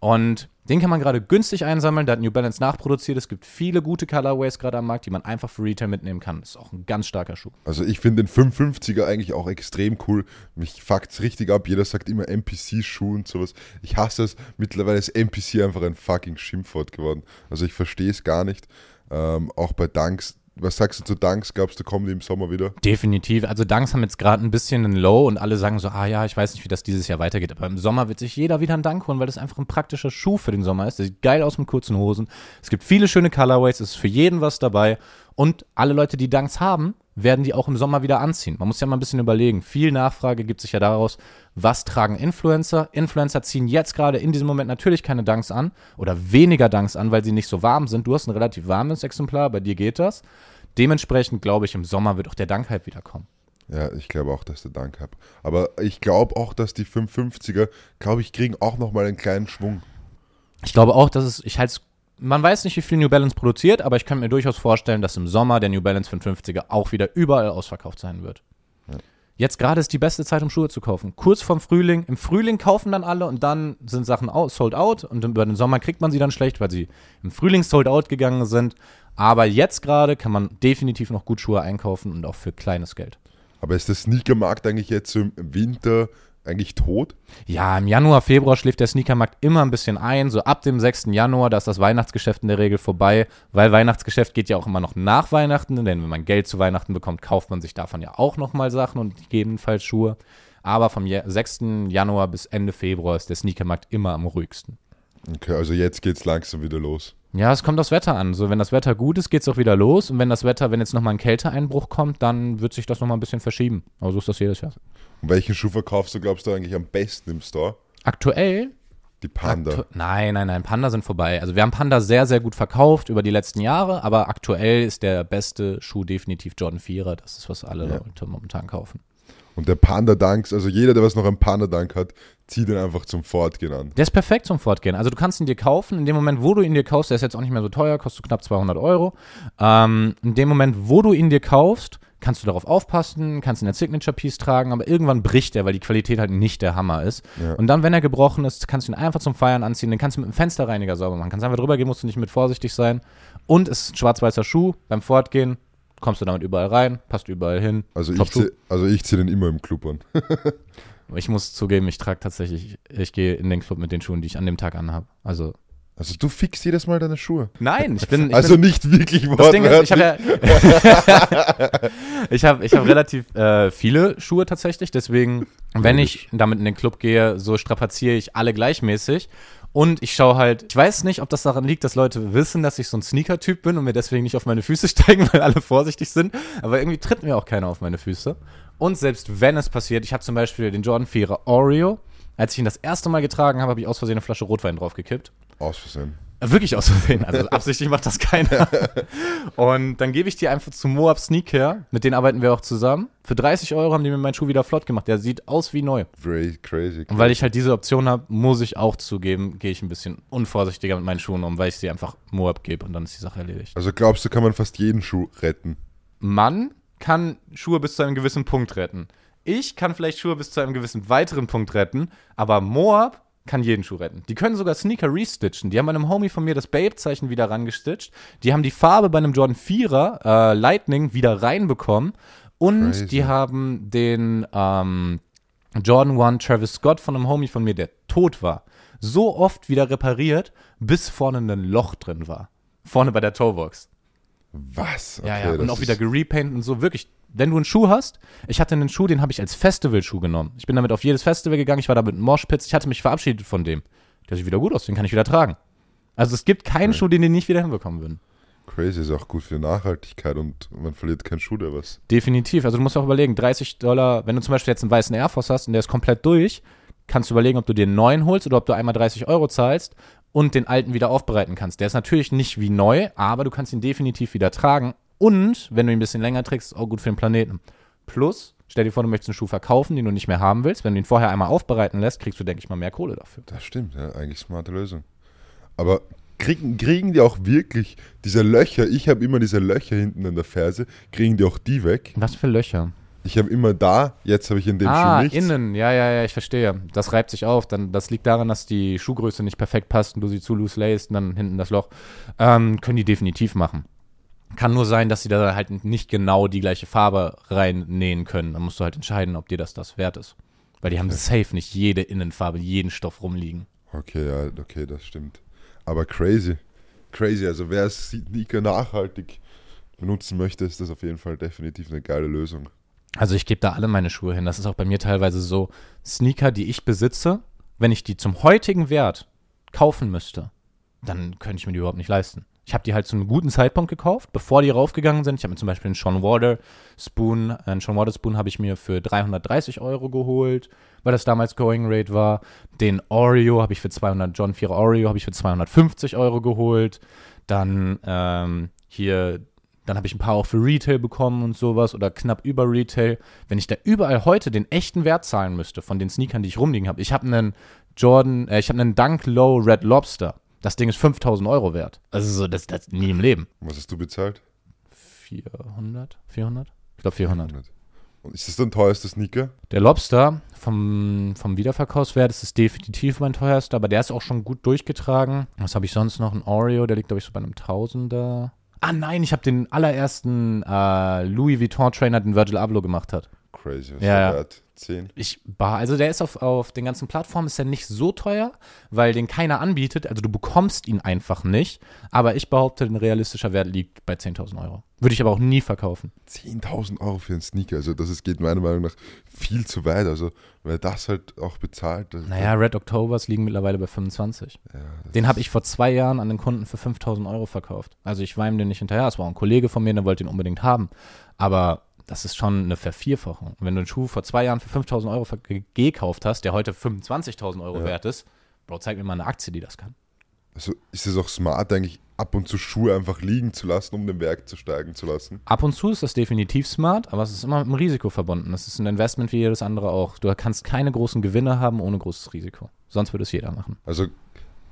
Und den kann man gerade günstig einsammeln. Da hat New Balance nachproduziert. Es gibt viele gute Colorways gerade am Markt, die man einfach für Retail mitnehmen kann. Ist auch ein ganz starker Schuh. Also ich finde den 550er eigentlich auch extrem cool. Mich fuckt's richtig ab. Jeder sagt immer NPC-Schuh und sowas. Ich hasse es. Mittlerweile ist NPC einfach ein fucking Schimpfwort geworden. Also ich verstehe es gar nicht. Ähm, auch bei Dunks. Was sagst du zu Dunks? Glaubst du, kommen die im Sommer wieder? Definitiv. Also Dunks haben jetzt gerade ein bisschen einen Low und alle sagen so, ah ja, ich weiß nicht, wie das dieses Jahr weitergeht. Aber im Sommer wird sich jeder wieder einen Dunk holen, weil das einfach ein praktischer Schuh für den Sommer ist. Der sieht geil aus mit kurzen Hosen. Es gibt viele schöne Colorways, es ist für jeden was dabei. Und alle Leute, die Dunks haben, werden die auch im Sommer wieder anziehen. Man muss ja mal ein bisschen überlegen. Viel Nachfrage gibt sich ja daraus, was tragen Influencer? Influencer ziehen jetzt gerade in diesem Moment natürlich keine Dunks an oder weniger Dunks an, weil sie nicht so warm sind. Du hast ein relativ warmes Exemplar, bei dir geht das. Dementsprechend glaube ich, im Sommer wird auch der Dunk-Hype wiederkommen. Ja, ich glaube auch, dass der Dunk hat. Aber ich glaube auch, dass die 550er, glaube ich, kriegen auch nochmal einen kleinen Schwung. Ich glaube auch, dass es, ich halte man weiß nicht, wie viel New Balance produziert, aber ich kann mir durchaus vorstellen, dass im Sommer der New Balance 550er auch wieder überall ausverkauft sein wird. Jetzt gerade ist die beste Zeit, um Schuhe zu kaufen. Kurz vorm Frühling. Im Frühling kaufen dann alle und dann sind Sachen out, sold out und über den Sommer kriegt man sie dann schlecht, weil sie im Frühling sold out gegangen sind. Aber jetzt gerade kann man definitiv noch gut Schuhe einkaufen und auch für kleines Geld. Aber ist der Sneakermarkt eigentlich jetzt im Winter eigentlich tot? Ja, im Januar, Februar schläft der Sneakermarkt immer ein bisschen ein. So ab dem 6. Januar, da ist das Weihnachtsgeschäft in der Regel vorbei, weil Weihnachtsgeschäft geht ja auch immer noch nach Weihnachten, denn wenn man Geld zu Weihnachten bekommt, kauft man sich davon ja auch nochmal Sachen und gegebenenfalls Schuhe. Aber vom Ja- 6. Januar bis Ende Februar ist der Sneakermarkt immer am ruhigsten. Okay, also jetzt geht's langsam wieder los. Ja, es kommt aufs Wetter an. So, wenn das Wetter gut ist, geht's auch wieder los. Und wenn das Wetter, wenn jetzt nochmal ein Kälteeinbruch kommt, dann wird sich das nochmal ein bisschen verschieben. Aber so ist das jedes Jahr. Und welchen Schuh verkaufst du, glaubst du, eigentlich am besten im Store? Aktuell? Die Panda. Aktu nein, nein, nein, Panda sind vorbei. Also wir haben Panda sehr, sehr gut verkauft über die letzten Jahre, aber aktuell ist der beste Schuh definitiv Jordan 4er. Das ist, was alle Ja. Leute momentan kaufen. Und der Panda Dunks, also jeder, der was noch einen Panda Dunk hat, zieht ihn einfach zum Fortgehen an. Der ist perfekt zum Fortgehen. Also du kannst ihn dir kaufen. In dem Moment, wo du ihn dir kaufst, der ist jetzt auch nicht mehr so teuer, kostet knapp 200 Euro. Ähm, in dem Moment, wo du ihn dir kaufst, kannst du darauf aufpassen, kannst ihn als Signature Piece tragen, aber irgendwann bricht er, weil die Qualität halt nicht der Hammer ist. Ja. Und dann, wenn er gebrochen ist, kannst du ihn einfach zum Feiern anziehen. Den kannst du mit dem Fensterreiniger sauber machen. Kannst einfach drüber gehen, musst du nicht mit vorsichtig sein. Und es ist ein schwarz-weißer Schuh. Beim Fortgehen kommst du damit überall rein, passt überall hin. Also ich, zieh, also ich ziehe den immer im Club an. Ich muss zugeben, ich trage tatsächlich, ich gehe in den Club mit den Schuhen, die ich an dem Tag anhabe. Also Also du fixst jedes Mal deine Schuhe. Nein, ich bin. Ich also bin, nicht wirklich das Ding ist, ich habe wortwörtlich. ja. ich habe ich hab relativ äh, viele Schuhe tatsächlich, deswegen, wenn ich damit in den Club gehe, so strapaziere ich alle gleichmäßig. Und ich schaue halt, ich weiß nicht, ob das daran liegt, dass Leute wissen, dass ich so ein Sneaker-Typ bin und mir deswegen nicht auf meine Füße steigen, weil alle vorsichtig sind. Aber irgendwie tritt mir auch keiner auf meine Füße. Und selbst wenn es passiert, ich habe zum Beispiel den Jordan 4er Oreo. Als ich ihn das erste Mal getragen habe, habe ich aus Versehen eine Flasche Rotwein draufgekippt. Aus Versehen. Äh, Wirklich aus Versehen. Also absichtlich macht das keiner. Und dann gebe ich die einfach zu Moab Sneaker. Mit denen arbeiten wir auch zusammen. Für 30 Euro haben die mir meinen Schuh wieder flott gemacht. Der sieht aus wie neu. Very crazy. Und weil ich halt diese Option habe, muss ich auch zugeben, gehe ich ein bisschen unvorsichtiger mit meinen Schuhen um, weil ich sie einfach Moab gebe und dann ist die Sache erledigt. Also glaubst du, kann man fast jeden Schuh retten? Man kann Schuhe bis zu einem gewissen Punkt retten. Ich kann vielleicht Schuhe bis zu einem gewissen weiteren Punkt retten, aber Moab kann jeden Schuh retten. Die können sogar Sneaker restitchen. Die haben bei einem Homie von mir das Babe-Zeichen wieder rangestitcht. Die haben die Farbe bei einem Jordan 4er äh, Lightning wieder reinbekommen. Und Crazy. die haben den ähm, Jordan 1 Travis Scott von einem Homie von mir, der tot war, so oft wieder repariert, bis vorne ein Loch drin war. Vorne bei der Toebox. Was? Ja, ja, und auch wieder gerepaint und so. Wirklich, wenn du einen Schuh hast, ich hatte einen Schuh, den habe ich als Festivalschuh genommen. Ich bin damit auf jedes Festival gegangen, ich war da mit einem Moshpits, ich hatte mich verabschiedet von dem. Der sieht wieder gut aus, den kann ich wieder tragen. Also es gibt keinen Okay. Schuh, den die nicht wieder hinbekommen würden. Crazy ist auch gut für Nachhaltigkeit und man verliert keinen Schuh oder was. Definitiv. Also du musst auch überlegen, 30 Dollar, wenn du zum Beispiel jetzt einen weißen Air Force hast und der ist komplett durch, kannst du überlegen, ob du dir einen neuen holst oder ob du einmal 30 Euro zahlst und den alten wieder aufbereiten kannst. Der ist natürlich nicht wie neu, aber du kannst ihn definitiv wieder tragen. Und wenn du ihn ein bisschen länger trägst, ist auch gut für den Planeten. Plus, stell dir vor, du möchtest einen Schuh verkaufen, den du nicht mehr haben willst. Wenn du ihn vorher einmal aufbereiten lässt, kriegst du, denke ich mal, mehr Kohle dafür. Das stimmt, ja, eigentlich smarte Lösung. Aber kriegen, kriegen die auch wirklich diese Löcher? Ich habe immer diese Löcher hinten an der Ferse. Kriegen die auch die weg? Was für Löcher? Ich habe immer da, jetzt habe ich in dem ah, Schuh nichts. innen, ja, ja, ja, ich verstehe. Das reibt sich auf. Dann, das liegt daran, dass die Schuhgröße nicht perfekt passt und du sie zu loose layst und dann hinten das Loch. Ähm, können die definitiv machen. Kann nur sein, dass sie da halt nicht genau die gleiche Farbe reinnähen können. Dann musst du halt entscheiden, ob dir das das wert ist. Weil die haben safe nicht jede Innenfarbe, jeden Stoff rumliegen. Okay, ja, okay, das stimmt. Aber crazy. Crazy, also wer Sneaker nachhaltig benutzen möchte, ist das auf jeden Fall definitiv eine geile Lösung. Also ich gebe da alle meine Schuhe hin. Das ist auch bei mir teilweise so. Sneaker, die ich besitze, wenn ich die zum heutigen Wert kaufen müsste, dann könnte ich mir die überhaupt nicht leisten. Ich habe die halt zu einem guten Zeitpunkt gekauft, bevor die raufgegangen sind. Ich habe mir zum Beispiel einen Sean Water Spoon, einen Sean Water Spoon habe ich mir für 330 Euro geholt, weil das damals Going Rate war. Den Oreo habe ich für 200, John 4 Oreo habe ich für 250 Euro geholt. Dann ähm, hier, dann habe ich ein paar auch für Retail bekommen und sowas oder knapp über Retail. Wenn ich da überall heute den echten Wert zahlen müsste von den Sneakern, die ich rumliegen habe. Ich habe einen Jordan, äh, ich habe einen Dunk Low Red Lobster. Das Ding ist 5000 Euro wert. Also so, das, das nie im Leben. Was hast du bezahlt? 400? 400? Ich glaube 400. Und ist das dein teuerster Sneaker? Der Lobster vom, vom Wiederverkaufswert ist es definitiv mein teuerster, aber der ist auch schon gut durchgetragen. Was habe ich sonst noch? Ein Oreo, der liegt, glaube ich, so bei einem Tausender. Ah nein, ich habe den allerersten äh, Louis Vuitton Trainer, den Virgil Abloh gemacht hat. crazy. Was Ja, ja. wert? 10? Ich, bah, also der ist auf, auf den ganzen Plattformen ist er nicht so teuer, weil den keiner anbietet. Also du bekommst ihn einfach nicht. Aber ich behaupte, ein realistischer Wert liegt bei 10.000 Euro. Würde ich aber auch nie verkaufen. 10.000 Euro für einen Sneaker. Also das ist, geht meiner Meinung nach viel zu weit. Also weil das halt auch bezahlt. Das, Naja, Red Octobers liegen mittlerweile bei 25. ja, Den habe ich vor zwei Jahren an den Kunden für 5000 Euro verkauft. Also ich war ihm den nicht hinterher. Es war ein Kollege von mir, der wollte ihn unbedingt haben. Aber das ist schon eine Vervierfachung. Und wenn du einen Schuh vor zwei Jahren für 5000 Euro gekauft hast, der heute 25.000 Euro Ja. wert ist, Bro, zeig mir mal eine Aktie, die das kann. Also ist es auch smart, eigentlich ab und zu Schuhe einfach liegen zu lassen, um den Werk zu steigen zu lassen. Ab und zu ist das definitiv smart, aber es ist immer mit einem Risiko verbunden. Das ist ein Investment wie jedes andere auch. Du kannst keine großen Gewinne haben ohne großes Risiko. Sonst würde es jeder machen. Also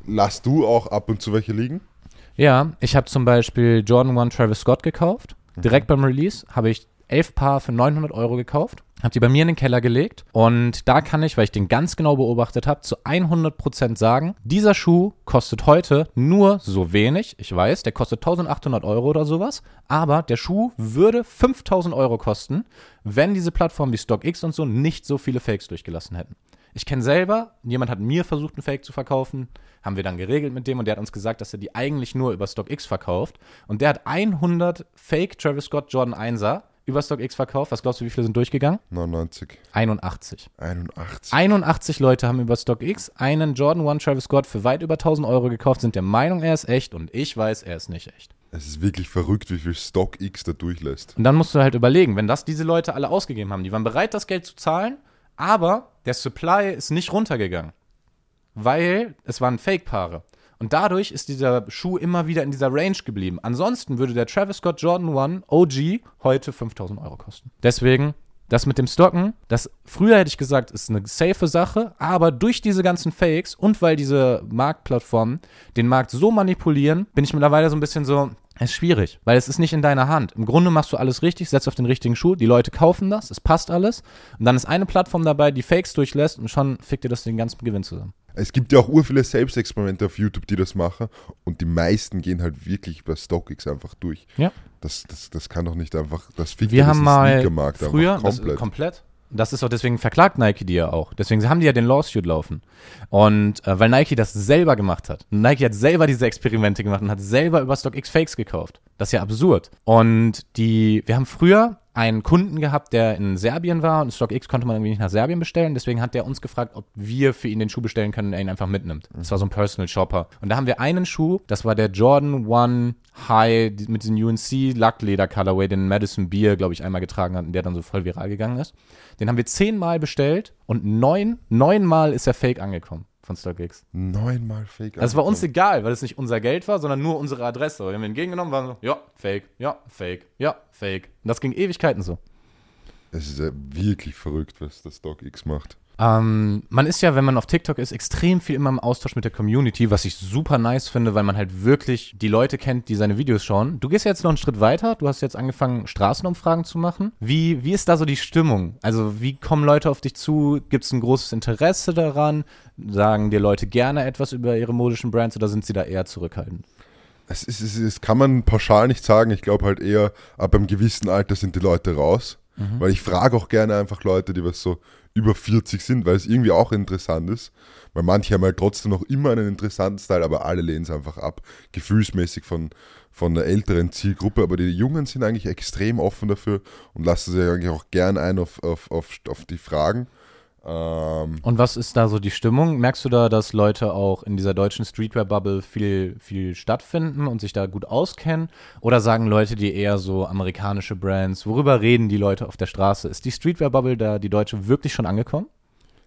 lass du auch ab und zu welche liegen? Ja, ich habe zum Beispiel Jordan 1 Travis Scott gekauft. Direkt beim Release habe ich elf Paar für 900 Euro gekauft. Habe die bei mir in den Keller gelegt. Und da kann ich, weil ich den ganz genau beobachtet habe, zu 100% sagen, dieser Schuh kostet heute nur so wenig. Ich weiß, der kostet 1800 Euro oder sowas. Aber der Schuh würde 5000 Euro kosten, wenn diese Plattformen wie StockX und so nicht so viele Fakes durchgelassen hätten. Ich kenne selber, jemand hat mir versucht, einen Fake zu verkaufen, haben wir dann geregelt mit dem und der hat uns gesagt, dass er die eigentlich nur über StockX verkauft. Und der hat 100 Fake Travis Scott Jordan 1er über StockX verkauft. Was glaubst du, wie viele sind durchgegangen? 99, 81. 81. 81 Leute haben über StockX einen Jordan 1 Travis Scott für weit über 1000 Euro gekauft, sind der Meinung, er ist echt und ich weiß, er ist nicht echt. Es ist wirklich verrückt, wie viel Stock X da durchlässt. Und dann musst du halt überlegen, wenn das diese Leute alle ausgegeben haben, die waren bereit, das Geld zu zahlen, aber der Supply ist nicht runtergegangen, weil es waren Fake-Paare. Und dadurch ist dieser Schuh immer wieder in dieser Range geblieben. Ansonsten würde der Travis Scott Jordan 1 OG heute 5000 Euro kosten. Deswegen, das mit dem Stocken, das früher hätte ich gesagt, ist eine safe Sache, aber durch diese ganzen Fakes und weil diese Marktplattformen den Markt so manipulieren, bin ich mittlerweile so ein bisschen so, ist schwierig, weil es ist nicht in deiner Hand. Im Grunde machst du alles richtig, setzt auf den richtigen Schuh, die Leute kaufen das, es passt alles. Und dann ist eine Plattform dabei, die Fakes durchlässt und schon fickt dir das den ganzen Gewinn zusammen. Es gibt ja auch ur viele Selbstexperimente auf YouTube, die das machen und die meisten gehen halt wirklich bei StockX einfach durch. Ja. Das, das, das kann doch nicht einfach, das fickt Wir haben mal früher, einfach das, komplett. Das ist auch deswegen verklagt Nike die ja auch. Deswegen haben die ja den Lawsuit laufen. Und äh, weil Nike das selber gemacht hat. Nike hat selber diese Experimente gemacht und hat selber über StockX Fakes gekauft. Das ist ja absurd. Und die, wir haben früher einen Kunden gehabt, der in Serbien war und StockX konnte man irgendwie nicht nach Serbien bestellen. Deswegen hat der uns gefragt, ob wir für ihn den Schuh bestellen können und er ihn einfach mitnimmt. Das war so ein Personal Shopper. Und da haben wir einen Schuh, das war der Jordan One High mit diesem UNC Lackleder Colorway, den Madison Beer, glaube ich, einmal getragen hat und der dann so voll viral gegangen ist. Den haben wir zehnmal bestellt und neun, neunmal ist er fake angekommen von StockX. Neunmal Fake. Das war uns egal, weil es nicht unser Geld war, sondern nur unsere Adresse. Wir haben ihn entgegengenommen, waren so, ja, fake, ja, fake, ja, fake. Und das ging Ewigkeiten so. Es ist ja wirklich verrückt, was das StockX macht. Ähm, man ist ja, wenn man auf TikTok ist, extrem viel immer im Austausch mit der Community, was ich super nice finde, weil man halt wirklich die Leute kennt, die seine Videos schauen. Du gehst jetzt noch einen Schritt weiter, du hast jetzt angefangen, Straßenumfragen zu machen. Wie, wie ist da so die Stimmung? Also wie kommen Leute auf dich zu? Gibt es ein großes Interesse daran? Sagen dir Leute gerne etwas über ihre modischen Brands oder sind sie da eher zurückhaltend? Es, ist, es, es kann man pauschal nicht sagen. Ich glaube halt eher, ab einem gewissen Alter sind die Leute raus. Weil ich frage auch gerne einfach Leute, die was so über 40 sind, weil es irgendwie auch interessant ist. Weil manche haben halt trotzdem noch immer einen interessanten Style, aber alle lehnen es einfach ab. Gefühlsmäßig von, von der älteren Zielgruppe. Aber die Jungen sind eigentlich extrem offen dafür und lassen sich eigentlich auch gern ein auf, auf, auf, auf die Fragen. Ähm, Und was ist da so die Stimmung? Merkst du da, dass Leute auch in dieser deutschen Streetwear-Bubble viel, viel stattfinden und sich da gut auskennen? Oder sagen Leute, die eher so amerikanische Brands, worüber reden die Leute auf der Straße? Ist die Streetwear-Bubble da, die deutsche, wirklich schon angekommen?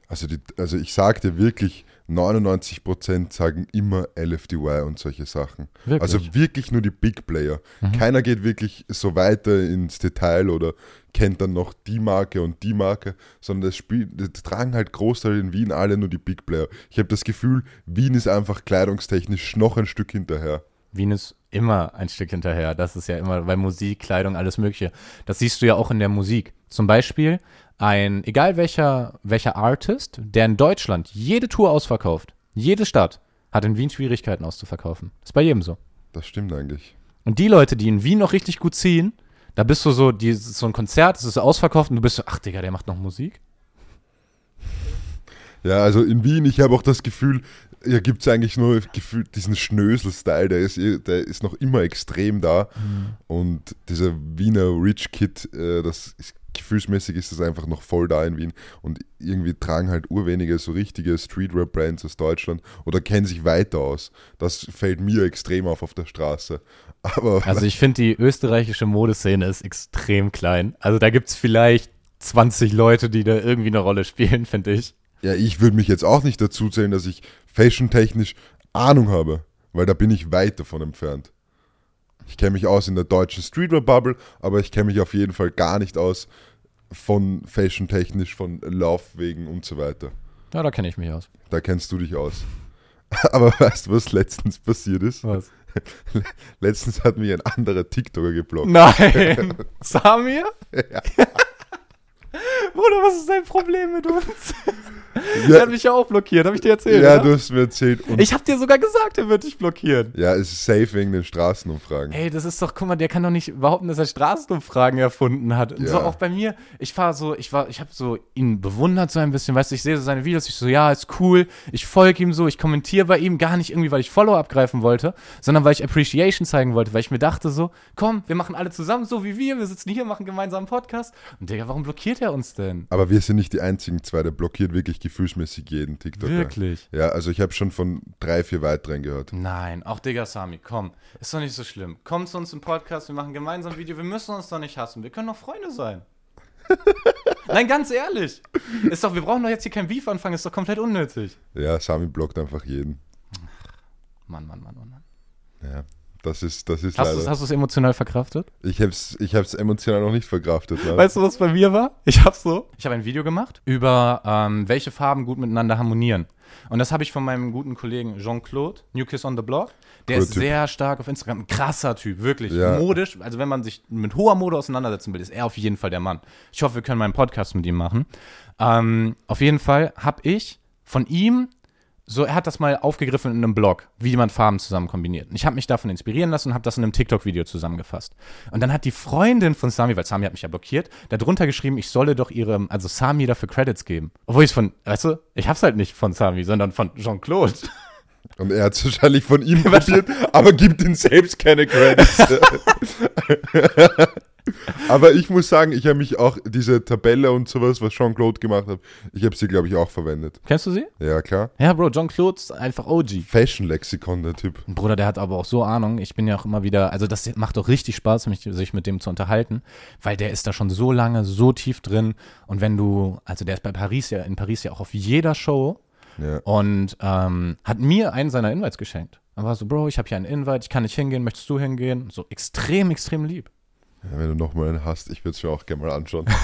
Also, die, also ich dir wirklich, 99% sagen immer LFDY und solche Sachen. Wirklich? Also wirklich nur die Big Player. Keiner geht wirklich so weiter ins Detail oder kennt dann noch die Marke und die Marke, sondern das Spiel, das tragen halt Großteil in Wien alle nur die Big Player. Ich habe das Gefühl, Wien ist einfach kleidungstechnisch noch ein Stück hinterher. Wien ist immer ein Stück hinterher. Das ist ja immer bei Musik, Kleidung, alles Mögliche. Das siehst du ja auch in der Musik. Zum Beispiel ein, egal welcher, welcher Artist, der in Deutschland jede Tour ausverkauft, jede Stadt, hat in Wien Schwierigkeiten auszuverkaufen. Ist bei jedem so. Das stimmt eigentlich. Und die Leute, die in Wien noch richtig gut ziehen, Da bist du so, die, so ein Konzert, es ist ausverkauft und du bist so, ach Digga, der macht noch Musik? Ja, also in Wien, ich habe auch das Gefühl, ja, gibt es eigentlich nur gefühlt diesen Schnösel-Style, der ist, eh- der ist noch immer extrem da. Und dieser Wiener Rich Kid, äh, das ist, gefühlsmäßig ist das einfach noch voll da in Wien. Und irgendwie tragen halt urwenige so richtige Streetwear-Brands aus Deutschland oder kennen sich weiter aus. Das fällt mir extrem auf auf der Straße. Aber Also ich finde, die österreichische Modeszene ist extrem klein. Also da gibt es vielleicht 20 Leute, die da irgendwie eine Rolle spielen, finde ich. ja, ich würde mich jetzt auch nicht dazu zählen, dass ich fashion-technisch Ahnung habe, weil da bin ich weit davon entfernt. Ich kenne mich aus in der deutschen Streetwear-Bubble, aber ich kenne mich auf jeden Fall gar nicht aus von fashion-technisch, von Laufwegen und so weiter. Ja, da kenne ich mich aus. Da kennst du dich aus. Aber weißt du, was letztens passiert ist? Was? Letztens hat mich ein anderer TikToker geblockt. Nein! Samir? Bruder, was ist dein Problem mit uns? Der hat mich ja auch blockiert, habe ich dir erzählt. ja, oder? du hast mir erzählt. Ich habe dir sogar gesagt, er wird dich blockieren. ja, es ist safe wegen den Straßenumfragen. Ey, das ist doch, guck mal, der kann doch nicht behaupten, dass er Straßenumfragen erfunden hat. Und so Ja. auch bei mir, ich war so, ich war, ich habe so ihn bewundert so ein bisschen, weißt du, ich sehe so seine Videos, ich so, ja, ist cool, ich folge ihm so, ich kommentiere bei ihm, gar nicht irgendwie, weil ich Follow abgreifen wollte, sondern weil ich Appreciation zeigen wollte, weil ich mir dachte so, komm, wir machen alle zusammen so wie wir, wir sitzen hier, machen gemeinsam einen Podcast. Und Digga, warum blockiert er uns denn? Aber wir sind nicht die einzigen zwei, der blockiert wirklich gefühlsmäßig jeden TikToker. Wirklich? Ja, also ich habe schon von drei, vier weiteren gehört. Nein, auch Digga Sami, komm, ist doch nicht so schlimm. Komm zu uns im Podcast, wir machen gemeinsam ein Video, wir müssen uns doch nicht hassen, wir können doch Freunde sein. Nein, ganz ehrlich. Ist doch, wir brauchen doch jetzt hier kein Beef anfangen, ist doch komplett unnötig. Ja, Sami blockt einfach jeden. Mann, Mann, Mann, Mann. Mann. Ja, das ist, das ist Hast du leider. es emotional verkraftet? Ich hab's, ich hab's emotional noch nicht verkraftet. Ne? Weißt du, was bei mir war? Ich hab so. Ich habe ein Video gemacht über ähm, welche Farben gut miteinander harmonieren. Und das habe ich von meinem guten Kollegen Jean-Claude, New Kiss on the Block. Der Cooler ist Typ. sehr stark auf Instagram. Ein krasser Typ, wirklich. Ja. Modisch. Also, wenn man sich mit hoher Mode auseinandersetzen will, ist er auf jeden Fall der Mann. Ich hoffe, wir können mal einen Podcast mit ihm machen. Ähm, auf jeden Fall habe ich von ihm so, er hat das mal aufgegriffen in einem Blog, wie man Farben zusammen kombiniert. Und ich habe mich davon inspirieren lassen und habe das in einem TikTok-Video zusammengefasst. Und dann hat die Freundin von Sami, weil Sami hat mich ja blockiert, darunter geschrieben, ich solle doch ihre, also Sami dafür Credits geben. Obwohl ich es von, weißt du, ich hab's halt nicht von Sami, sondern von Jean-Claude. Und er hat es wahrscheinlich von ihm probiert, aber gibt ihm selbst keine Credits. aber ich muss sagen, ich habe mich auch, diese Tabelle und sowas, was Jean-Claude gemacht hat, ich habe sie, glaube ich, auch verwendet. Kennst du sie? Ja, klar. Ja, Bro, Jean-Claude ist einfach OG. Fashion-Lexikon, der Typ. Bruder, der hat aber auch so Ahnung. Ich bin ja auch immer wieder, also das macht doch richtig Spaß, mich, sich mit dem zu unterhalten, weil der ist da schon so lange, so tief drin. Und wenn du, also der ist bei Paris ja, in Paris ja auch auf jeder Show Ja. und ähm, hat mir einen seiner Invites geschenkt. Dann war so, Bro, ich habe hier einen Invite, ich kann nicht hingehen, möchtest du hingehen? So extrem, extrem lieb. Ja, wenn du nochmal einen hast, ich würde es mir auch gerne mal anschauen.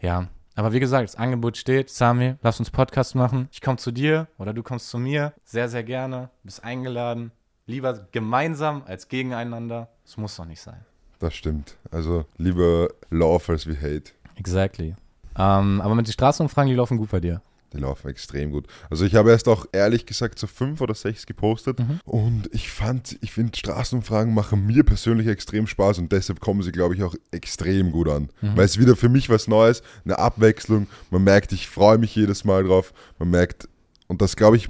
Ja, aber wie gesagt, das Angebot steht. Sami, lass uns Podcast machen. Ich komme zu dir oder du kommst zu mir. Sehr, sehr gerne. Bist eingeladen. Lieber gemeinsam als gegeneinander. Das muss doch nicht sein. Das stimmt. Also lieber Love als wie Hate. Exactly. Ähm, aber mit den Straßenumfragen, die laufen gut bei dir. Die laufen extrem gut. Also ich habe erst auch ehrlich gesagt so fünf oder sechs gepostet Mhm. und ich fand, ich finde Straßenumfragen machen mir persönlich extrem Spaß und deshalb kommen sie, glaube ich, auch extrem gut an. Mhm. Weil es wieder für mich was Neues, eine Abwechslung. Man merkt, ich freue mich jedes Mal drauf. Man merkt, und das, glaube ich,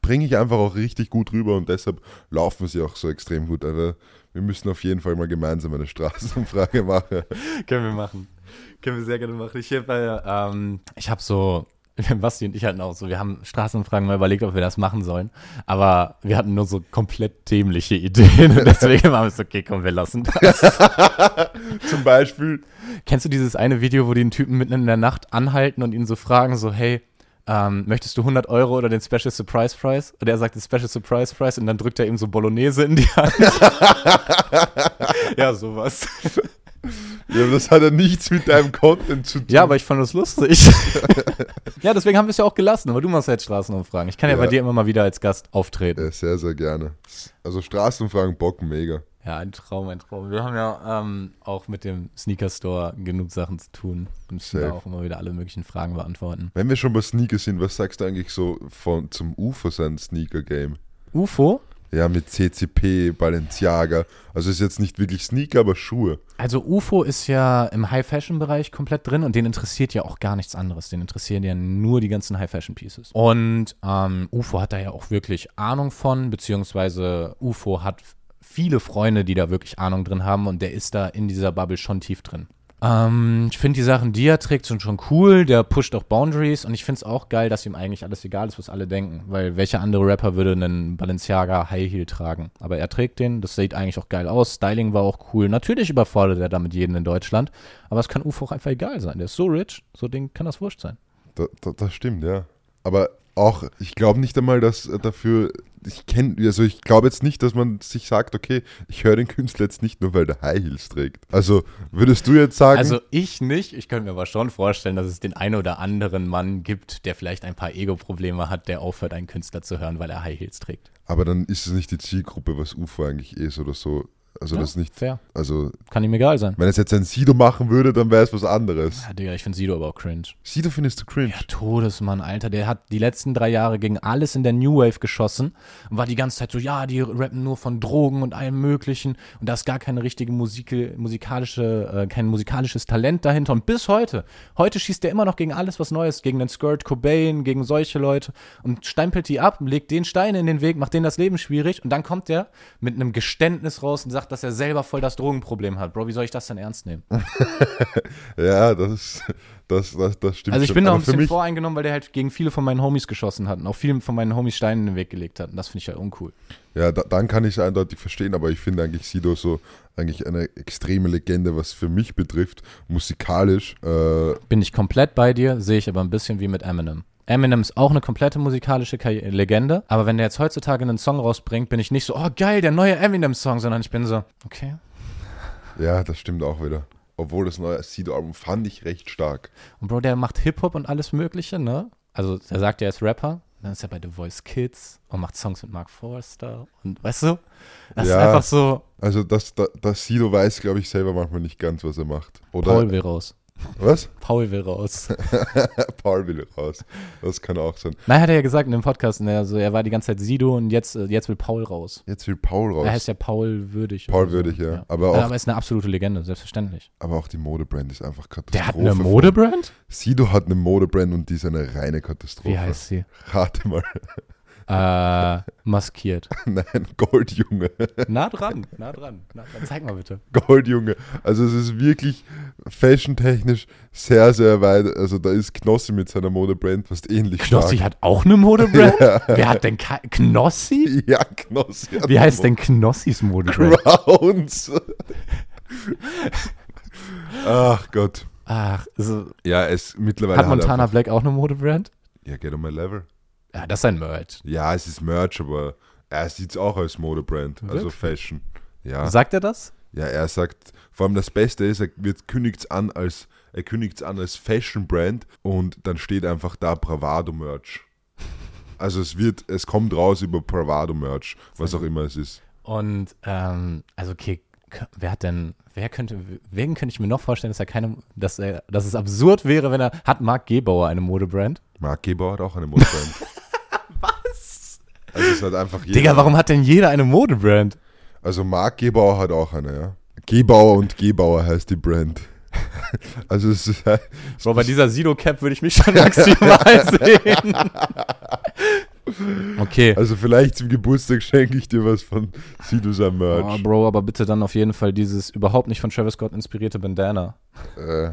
bringe ich einfach auch richtig gut rüber und deshalb laufen sie auch so extrem gut. Also wir müssen auf jeden Fall mal gemeinsam eine Straßenumfrage machen. Können wir machen. Können wir sehr gerne machen. Ich habe ähm, ich hab so, Basti und ich hatten auch so, wir haben Straßenumfragen mal überlegt, ob wir das machen sollen. Aber wir hatten nur so komplett dämliche Ideen. Und deswegen waren wir so, okay, komm, wir lassen das. Zum Beispiel, Kennst du dieses eine Video, wo die einen Typen mitten in der Nacht anhalten und ihn so fragen, so, hey, ähm, möchtest du 100 Euro oder den Special Surprise Prize? Und er sagt den Special Surprise Prize und dann drückt er ihm so Bolognese in die Hand. ja, sowas. ja, das hat ja nichts mit deinem Content zu tun. Ja, aber ich fand das lustig. ja, deswegen haben wir es ja auch gelassen. Aber du machst ja jetzt Straßenumfragen. Ich kann ja, Ja. bei dir immer mal wieder als Gast auftreten. Ja, sehr, sehr gerne. Also Straßenumfragen bocken mega. Ja, ein Traum, ein Traum. Wir haben ja ähm, auch mit dem Sneaker Store genug Sachen zu tun. Und müssen Safe. auch immer wieder alle möglichen Fragen beantworten. Wenn wir schon bei Sneaker sind, was sagst du eigentlich so von, zum UFO sein Sneaker-Game? UFO? Ja, mit CCP, Balenciaga. Also ist jetzt nicht wirklich Sneaker, aber Schuhe. Also UFO ist ja im High-Fashion-Bereich komplett drin und den interessiert ja auch gar nichts anderes. Den interessieren ja nur die ganzen High-Fashion-Pieces. Und ähm, UFO hat da ja auch wirklich Ahnung von, beziehungsweise UFO hat viele Freunde, die da wirklich Ahnung drin haben und der ist da in dieser Bubble schon tief drin. Ähm, ich finde die Sachen, die er trägt, sind schon cool. Der pusht auch Boundaries und ich finde es auch geil, dass ihm eigentlich alles egal ist, was alle denken. Weil welcher andere Rapper würde einen Balenciaga High Heel tragen? Aber er trägt den, das sieht eigentlich auch geil aus. Styling war auch cool. Natürlich überfordert er damit jeden in Deutschland, aber es kann UFO auch einfach egal sein. Der ist so rich, so Ding kann das wurscht sein. Da, da, das stimmt, ja. Aber auch, ich glaube nicht einmal, dass äh, dafür, ich kenne, also ich glaube jetzt nicht, dass man sich sagt, okay, ich höre den Künstler jetzt nicht nur, weil der High Heels trägt. Also würdest du jetzt sagen, Also ich nicht. Ich könnte mir aber schon vorstellen, dass es den einen oder anderen Mann gibt, der vielleicht ein paar Ego-Probleme hat, der aufhört, einen Künstler zu hören, weil er High Heels trägt. aber dann ist es nicht die Zielgruppe, was UFO eigentlich ist oder so. Also Ja, das ist nicht, fair. also Kann ihm egal sein. wenn es jetzt ein Sido machen würde, dann wäre es was anderes. Ja, Digga, ich finde Sido aber auch cringe. Sido findest du cringe. Ja, Todesmann, Alter. Der hat die letzten drei Jahre gegen alles in der New Wave geschossen und war die ganze Zeit so, ja, die rappen nur von Drogen und allem Möglichen und da ist gar keine richtige Musik, musikalische, äh, kein musikalisches Talent dahinter. Und bis heute, heute schießt der immer noch gegen alles was Neues, gegen den Skirt Cobain, gegen solche Leute und stempelt die ab, legt den Stein in den Weg, macht denen das Leben schwierig und dann kommt der mit einem Geständnis raus und sagt, dass er selber voll das Drogenproblem hat. Bro, wie soll ich das denn ernst nehmen? Ja, das ist, das, das, das stimmt Also ich bin da ein bisschen voreingenommen, weil der halt gegen viele von meinen Homies geschossen hat und auch vielen von meinen Homies Steine in den Weg gelegt hat. Und das finde ich halt uncool. Ja, da, dann kann ich es eindeutig verstehen, aber ich finde eigentlich Sido so eigentlich eine extreme Legende, was für mich betrifft, musikalisch. Äh, Bin ich komplett bei dir, sehe ich aber ein bisschen wie mit Eminem. Eminem ist auch eine komplette musikalische Legende, aber wenn der jetzt heutzutage einen Song rausbringt, bin ich nicht so, oh geil, der neue Eminem-Song, sondern ich bin so, okay. ja, das stimmt auch wieder. Obwohl das neue Sido-Album fand ich recht stark. Und Bro, der macht Hip-Hop und alles Mögliche, ne? Also, er sagt ja, er ist Rapper, dann ist er bei The Voice Kids und macht Songs mit Mark Forster und weißt du? Das ist Ja. einfach so, Also das, das, das Sido weiß, glaube ich, selber manchmal nicht ganz, was er macht. Oder Paul will raus. Was? Paul will raus. Paul will raus. Das kann auch sein. Nein, hat er ja gesagt in dem Podcast, ne, also er war die ganze Zeit Sido und jetzt, äh, jetzt will Paul raus. Jetzt will Paul raus. Er heißt ja Paul Würdig. Paul so. Würdig, ja. Aber, Aber auch- aber ist eine absolute Legende, selbstverständlich. aber auch die Modebrand ist einfach Katastrophe. Der hat eine Modebrand? Sido hat eine Modebrand und die ist eine reine Katastrophe. Wie heißt sie? Rate mal. Äh, maskiert. Nein, Goldjunge. Nah dran, nah dran, nah dran. Zeig mal bitte. Goldjunge. Also es ist wirklich fashiontechnisch sehr, sehr weit. Also da ist Knossi mit seiner Modebrand fast ähnlich Knossi stark. hat auch eine Modebrand? Wer hat denn Ka Knossi? Ja, Knossi. hat Wie heißt denn Knossis Modebrand? Crowns. Ach Gott. Ach, also, Ja, es mittlerweile hat Montana einfach, Black auch eine Modebrand? Ja, get on my level. Ja, das ist ein Merch. Ja, es ist Merch, aber er sieht es auch als Modebrand, also? Fashion. Ja. Sagt er das? Ja, er sagt, vor allem das Beste ist, er wird kündigt's an als er an als Fashion Brand und dann steht einfach da Bravado Merch. Also es wird, es kommt raus über Bravado Merch, was auch immer es ist. Und, ähm, also okay, wer hat denn, wer könnte, wen könnte ich mir noch vorstellen, dass er keine, dass er, dass es absurd wäre, wenn er, hat Marc Gebauer eine Modebrand? Marc Gebauer hat auch eine Modebrand. Also es hat einfach jeder. Digga, warum hat denn jeder eine Modebrand? Also Marc Gebauer hat auch eine, ja. Gebauer und Gebauer heißt die Brand. Also es ist Bro, bei dieser Sido-Cap würde ich mich schon maximal sehen. Okay. also vielleicht zum Geburtstag schenke ich dir was von Sido sein Merch. Oh, Bro, aber bitte dann auf jeden Fall dieses überhaupt nicht von Travis Scott inspirierte Bandana. Äh,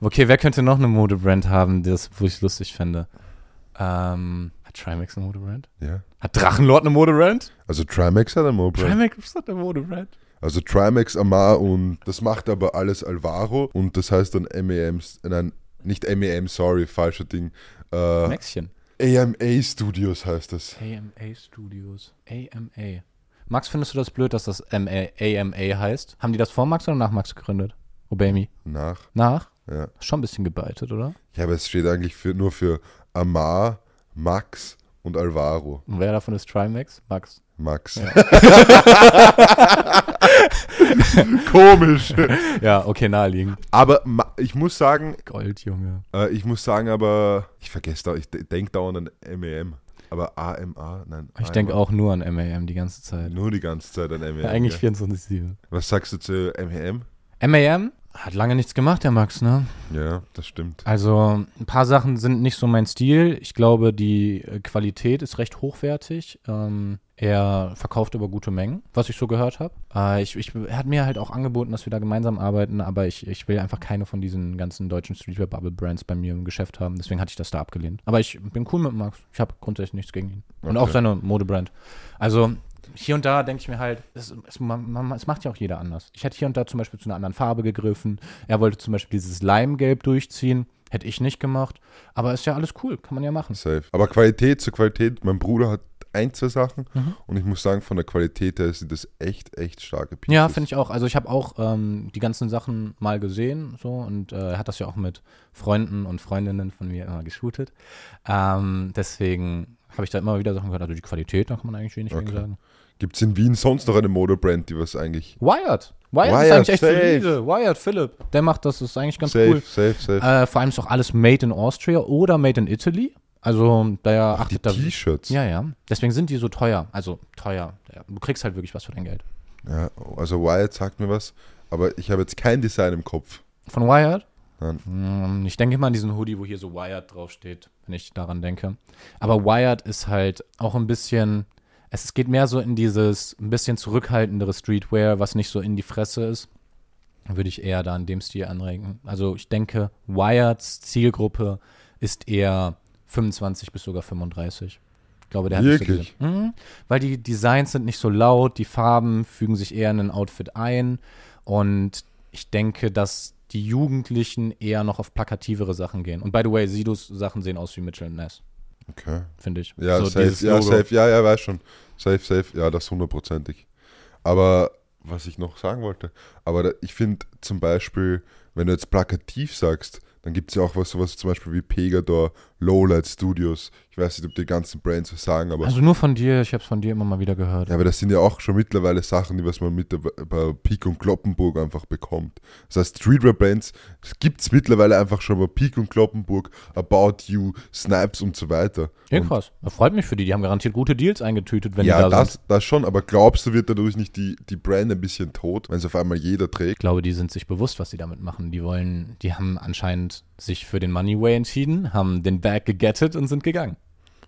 Okay, wer könnte noch eine Modebrand haben, das, wo ich es lustig fände? Ähm, Trimax eine Modebrand? ja. Hat Drachenlord eine Modebrand? Also Trimax hat eine Modebrand. Trimax hat eine Modebrand. Also Trimax, Amar und das macht aber alles Alvaro und das heißt dann MEM, nein, nicht MEM, sorry, falscher Ding. Äh, Maxchen. AMA Studios heißt das. AMA Studios. AMA. Max, findest du das blöd, dass das MA, AMA heißt? Haben die das vor Max oder nach Max gegründet? Obami. Nach, Nach? ja. Schon ein bisschen gebeitet, oder? Ja, aber es steht eigentlich für, nur für Amar, Max und Alvaro. Und wer davon ist Trimax? Max. Max. Komisch. Ja, okay, naheliegend. Aber ich muss sagen, Gold, Junge. äh, ich muss sagen, aber ich vergesse da, ich de- denke dauernd an MEM. Aber AMA, nein. Ich denke auch nur an MAM die ganze Zeit. Nur die ganze Zeit an M&M. Ja, eigentlich ja. 24-7. Was sagst du zu M&M? MAM hat lange nichts gemacht, der Max, ne? Ja, das stimmt. Also ein paar Sachen sind nicht so mein Stil. Ich glaube, die äh, Qualität ist recht hochwertig. Ähm, er verkauft über gute Mengen, was ich so gehört habe. Äh, ich, ich, er hat mir halt auch angeboten, dass wir da gemeinsam arbeiten, aber ich, ich will einfach keine von diesen ganzen deutschen Streetwear-Bubble-Brands bei mir im Geschäft haben. Deswegen hatte ich das da abgelehnt. Aber ich bin cool mit Max. Ich habe grundsätzlich nichts gegen ihn. Und Okay. auch seine Modebrand. Also hier und da denke ich mir halt, es, es, man, man, es macht ja auch jeder anders. Ich hätte hier und da zum Beispiel zu einer anderen Farbe gegriffen. Er wollte zum Beispiel dieses Leimgelb durchziehen. Hätte ich nicht gemacht. Aber ist ja alles cool. Kann man ja machen. Safe. Aber Qualität zu Qualität, mein Bruder hat ein, zwei Sachen Mhm. und ich muss sagen, von der Qualität her sind das echt, echt starke Pieces. Ja, finde ich auch. Also ich habe auch ähm, die ganzen Sachen mal gesehen so und äh, er hat das ja auch mit Freunden und Freundinnen von mir immer geshootet. Ähm, deswegen habe ich da immer wieder Sachen gehört. Also die Qualität, da kann man eigentlich wenig Okay. sagen. Gibt es in Wien sonst noch eine Modebrand, die was eigentlich Wired. Wired, ist Wired, eigentlich echt safe. solide. Wired, Philipp, der macht das, ist eigentlich ganz safe, cool. safe, safe. Äh, vor allem ist auch alles made in Austria oder made in Italy. Also da die achtet da. T-Shirts. Ja, ja. Deswegen sind die so teuer. Also teuer. Du kriegst halt wirklich was für dein Geld. Ja, also Wyatt sagt mir was, aber ich habe jetzt kein Design im Kopf. Von Wired? Hm, Ich denke immer an diesen Hoodie, wo hier so Wired draufsteht, wenn ich daran denke. Aber Wired ist halt auch ein bisschen, es geht mehr so in dieses ein bisschen zurückhaltendere Streetwear, was nicht so in die Fresse ist. Würde ich eher da in dem Stil anregen. Also ich denke, Wireds Zielgruppe ist eher 25 bis sogar 35. Ich glaube, der hat nicht Wirklich? so Mhm, weil die Designs sind nicht so laut, die Farben fügen sich eher in ein Outfit ein und ich denke, dass die Jugendlichen eher noch auf plakativere Sachen gehen. Und by the way, Sidos Sachen sehen aus wie Mitchell Ness, Okay. finde ich. Ja, so safe, ja, Logo. safe, ja, ja, weiß schon. Safe, safe, ja, das hundertprozentig. Aber was ich noch sagen wollte, aber da, ich finde zum Beispiel, wenn du jetzt plakativ sagst, dann gibt es ja auch was, sowas zum Beispiel wie Pegador, Lowlight Studios. Ich weiß nicht, ob die ganzen Brands was sagen, aber Also nur von dir, ich habe es von dir immer mal wieder gehört. Ja, aber das sind ja auch schon mittlerweile Sachen, die was man mit der, bei Peak und Kloppenburg einfach bekommt. Das heißt, Streetwear-Brands gibt es mittlerweile einfach schon bei Peak und Kloppenburg, About You, Snipes und so weiter. Ja, krass. Das freut mich für die. Die haben garantiert gute Deals eingetütet, wenn die ja, da das, sind. das schon, aber glaubst du, wird dadurch nicht die, die Brand ein bisschen tot, wenn es auf einmal jeder trägt? Ich glaube, die sind sich bewusst, was sie damit machen. Die wollen, die haben anscheinend sich für den Money Way entschieden, haben den Bag gegettet und sind gegangen.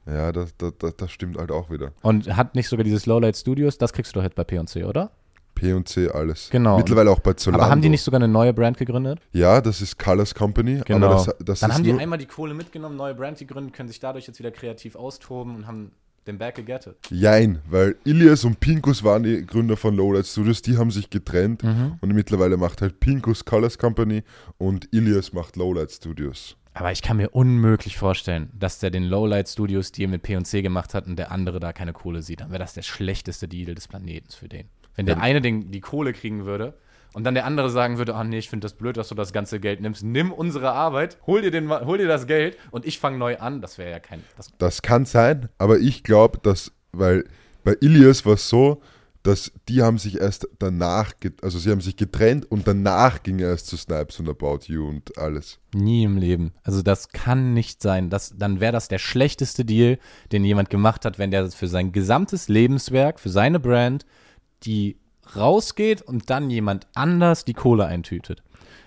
Ja, das, das, das, stimmt halt auch wieder. Und hat nicht sogar dieses Lowlight Studios, das kriegst du doch jetzt bei P&C, oder? P und C, alles. Genau. Mittlerweile auch bei Zolando. Aber haben die nicht sogar eine neue Brand gegründet? Ja, das ist Colors Company. Genau. Das, das Dann haben die einmal die Kohle mitgenommen, neue Brand gegründet, können sich dadurch jetzt wieder kreativ austoben und haben den Bag gegettet. Jein, weil Ilias und Pinkus waren die Gründer von Lowlight Studios, die haben sich getrennt Mhm. und mittlerweile macht halt Pinkus Colors Company und Ilias macht Lowlight Studios. Aber ich kann mir unmöglich vorstellen, dass der den Lowlight Studios Deal mit P&C gemacht hat und der andere da keine Kohle sieht. Dann wäre das der schlechteste Deal des Planetens für den. Wenn der eine den, die Kohle kriegen würde und dann der andere sagen würde, ah nee, ich finde das blöd, dass du das ganze Geld nimmst. Nimm unsere Arbeit, hol dir, den, hol dir das Geld und ich fange neu an. Das wäre ja kein... Das, Das kann sein, aber ich glaube, dass, weil bei Ilias war es so, dass die haben sich erst danach, also sie haben sich getrennt und danach ging er erst zu Snipes und About You und alles. nie im Leben. Also das kann nicht sein. Das, dann wäre das der schlechteste Deal, den jemand gemacht hat, wenn der für sein gesamtes Lebenswerk, für seine Brand, die rausgeht und dann jemand anders die Kohle eintütet.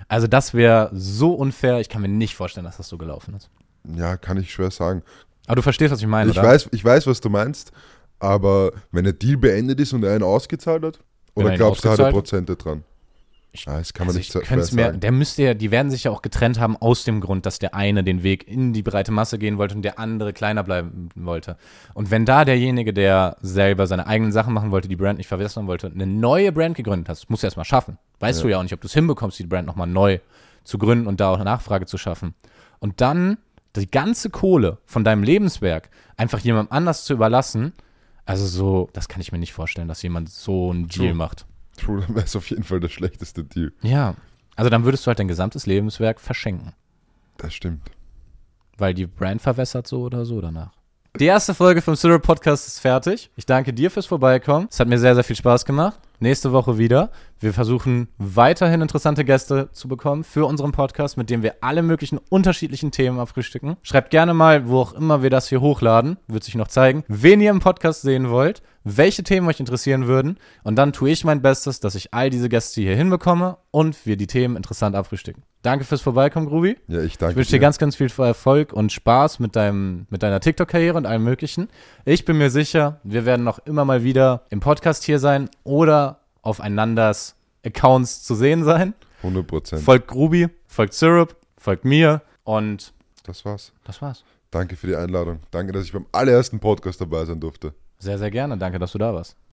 Also das wäre so unfair. Ich kann mir nicht vorstellen, dass das so gelaufen ist. Ja, kann ich schwer sagen. Aber du verstehst, was ich meine, Ich oder? weiß, ich weiß, was du meinst, aber wenn der Deal beendet ist und er ihn ausgezahlt hat, Wenn er oder glaubst du, hat er? Prozente dran? Ich- ah, das kann man Also nicht ich so der müsste ja, die werden sich ja auch getrennt haben aus dem Grund, dass der eine den Weg in die breite Masse gehen wollte und der andere kleiner bleiben wollte. Und wenn da derjenige, der selber seine eigenen Sachen machen wollte, die Brand nicht verwässern wollte, eine neue Brand gegründet hat, das musst du erstmal schaffen. Weißt Ja. du ja auch nicht, ob du es hinbekommst, die Brand nochmal neu zu gründen und da auch eine Nachfrage zu schaffen. Und dann die ganze Kohle von deinem Lebenswerk einfach jemandem anders zu überlassen, also so, das kann ich mir nicht vorstellen, dass jemand so einen Deal True. macht. True, dann wäre es auf jeden Fall der schlechteste Deal. Ja, also dann würdest du halt dein gesamtes Lebenswerk verschenken, Das stimmt. weil die Brand verwässert so oder so danach. Die erste Folge vom Syrup Podcast ist fertig. Ich danke dir fürs Vorbeikommen. Es hat mir sehr, sehr viel Spaß gemacht. nächste Woche wieder. Wir versuchen weiterhin interessante Gäste zu bekommen für unseren Podcast, mit dem wir alle möglichen unterschiedlichen Themen abfrühstücken. Schreibt gerne mal, wo auch immer wir das hier hochladen, wird sich noch zeigen, wen ihr im Podcast sehen wollt, welche Themen euch interessieren würden. Und dann tue ich mein Bestes, dass ich all diese Gäste hier hinbekomme und wir die Themen interessant abfrühstücken. Danke fürs Vorbeikommen, Grubi. Ja, ich danke Ich wünsche dir ganz, ganz viel Erfolg und Spaß mit, deinem, mit deiner TikTok-Karriere und allem Möglichen. Ich bin mir sicher, wir werden noch immer mal wieder im Podcast hier sein oder auf einanders Accounts zu sehen sein. 100 Prozent. Folgt Grubi, folgt Syrup, folgt mir und Das war's. das war's. Danke für die Einladung. Danke, dass ich beim allerersten Podcast dabei sein durfte. Sehr, sehr gerne. Danke, dass du da warst.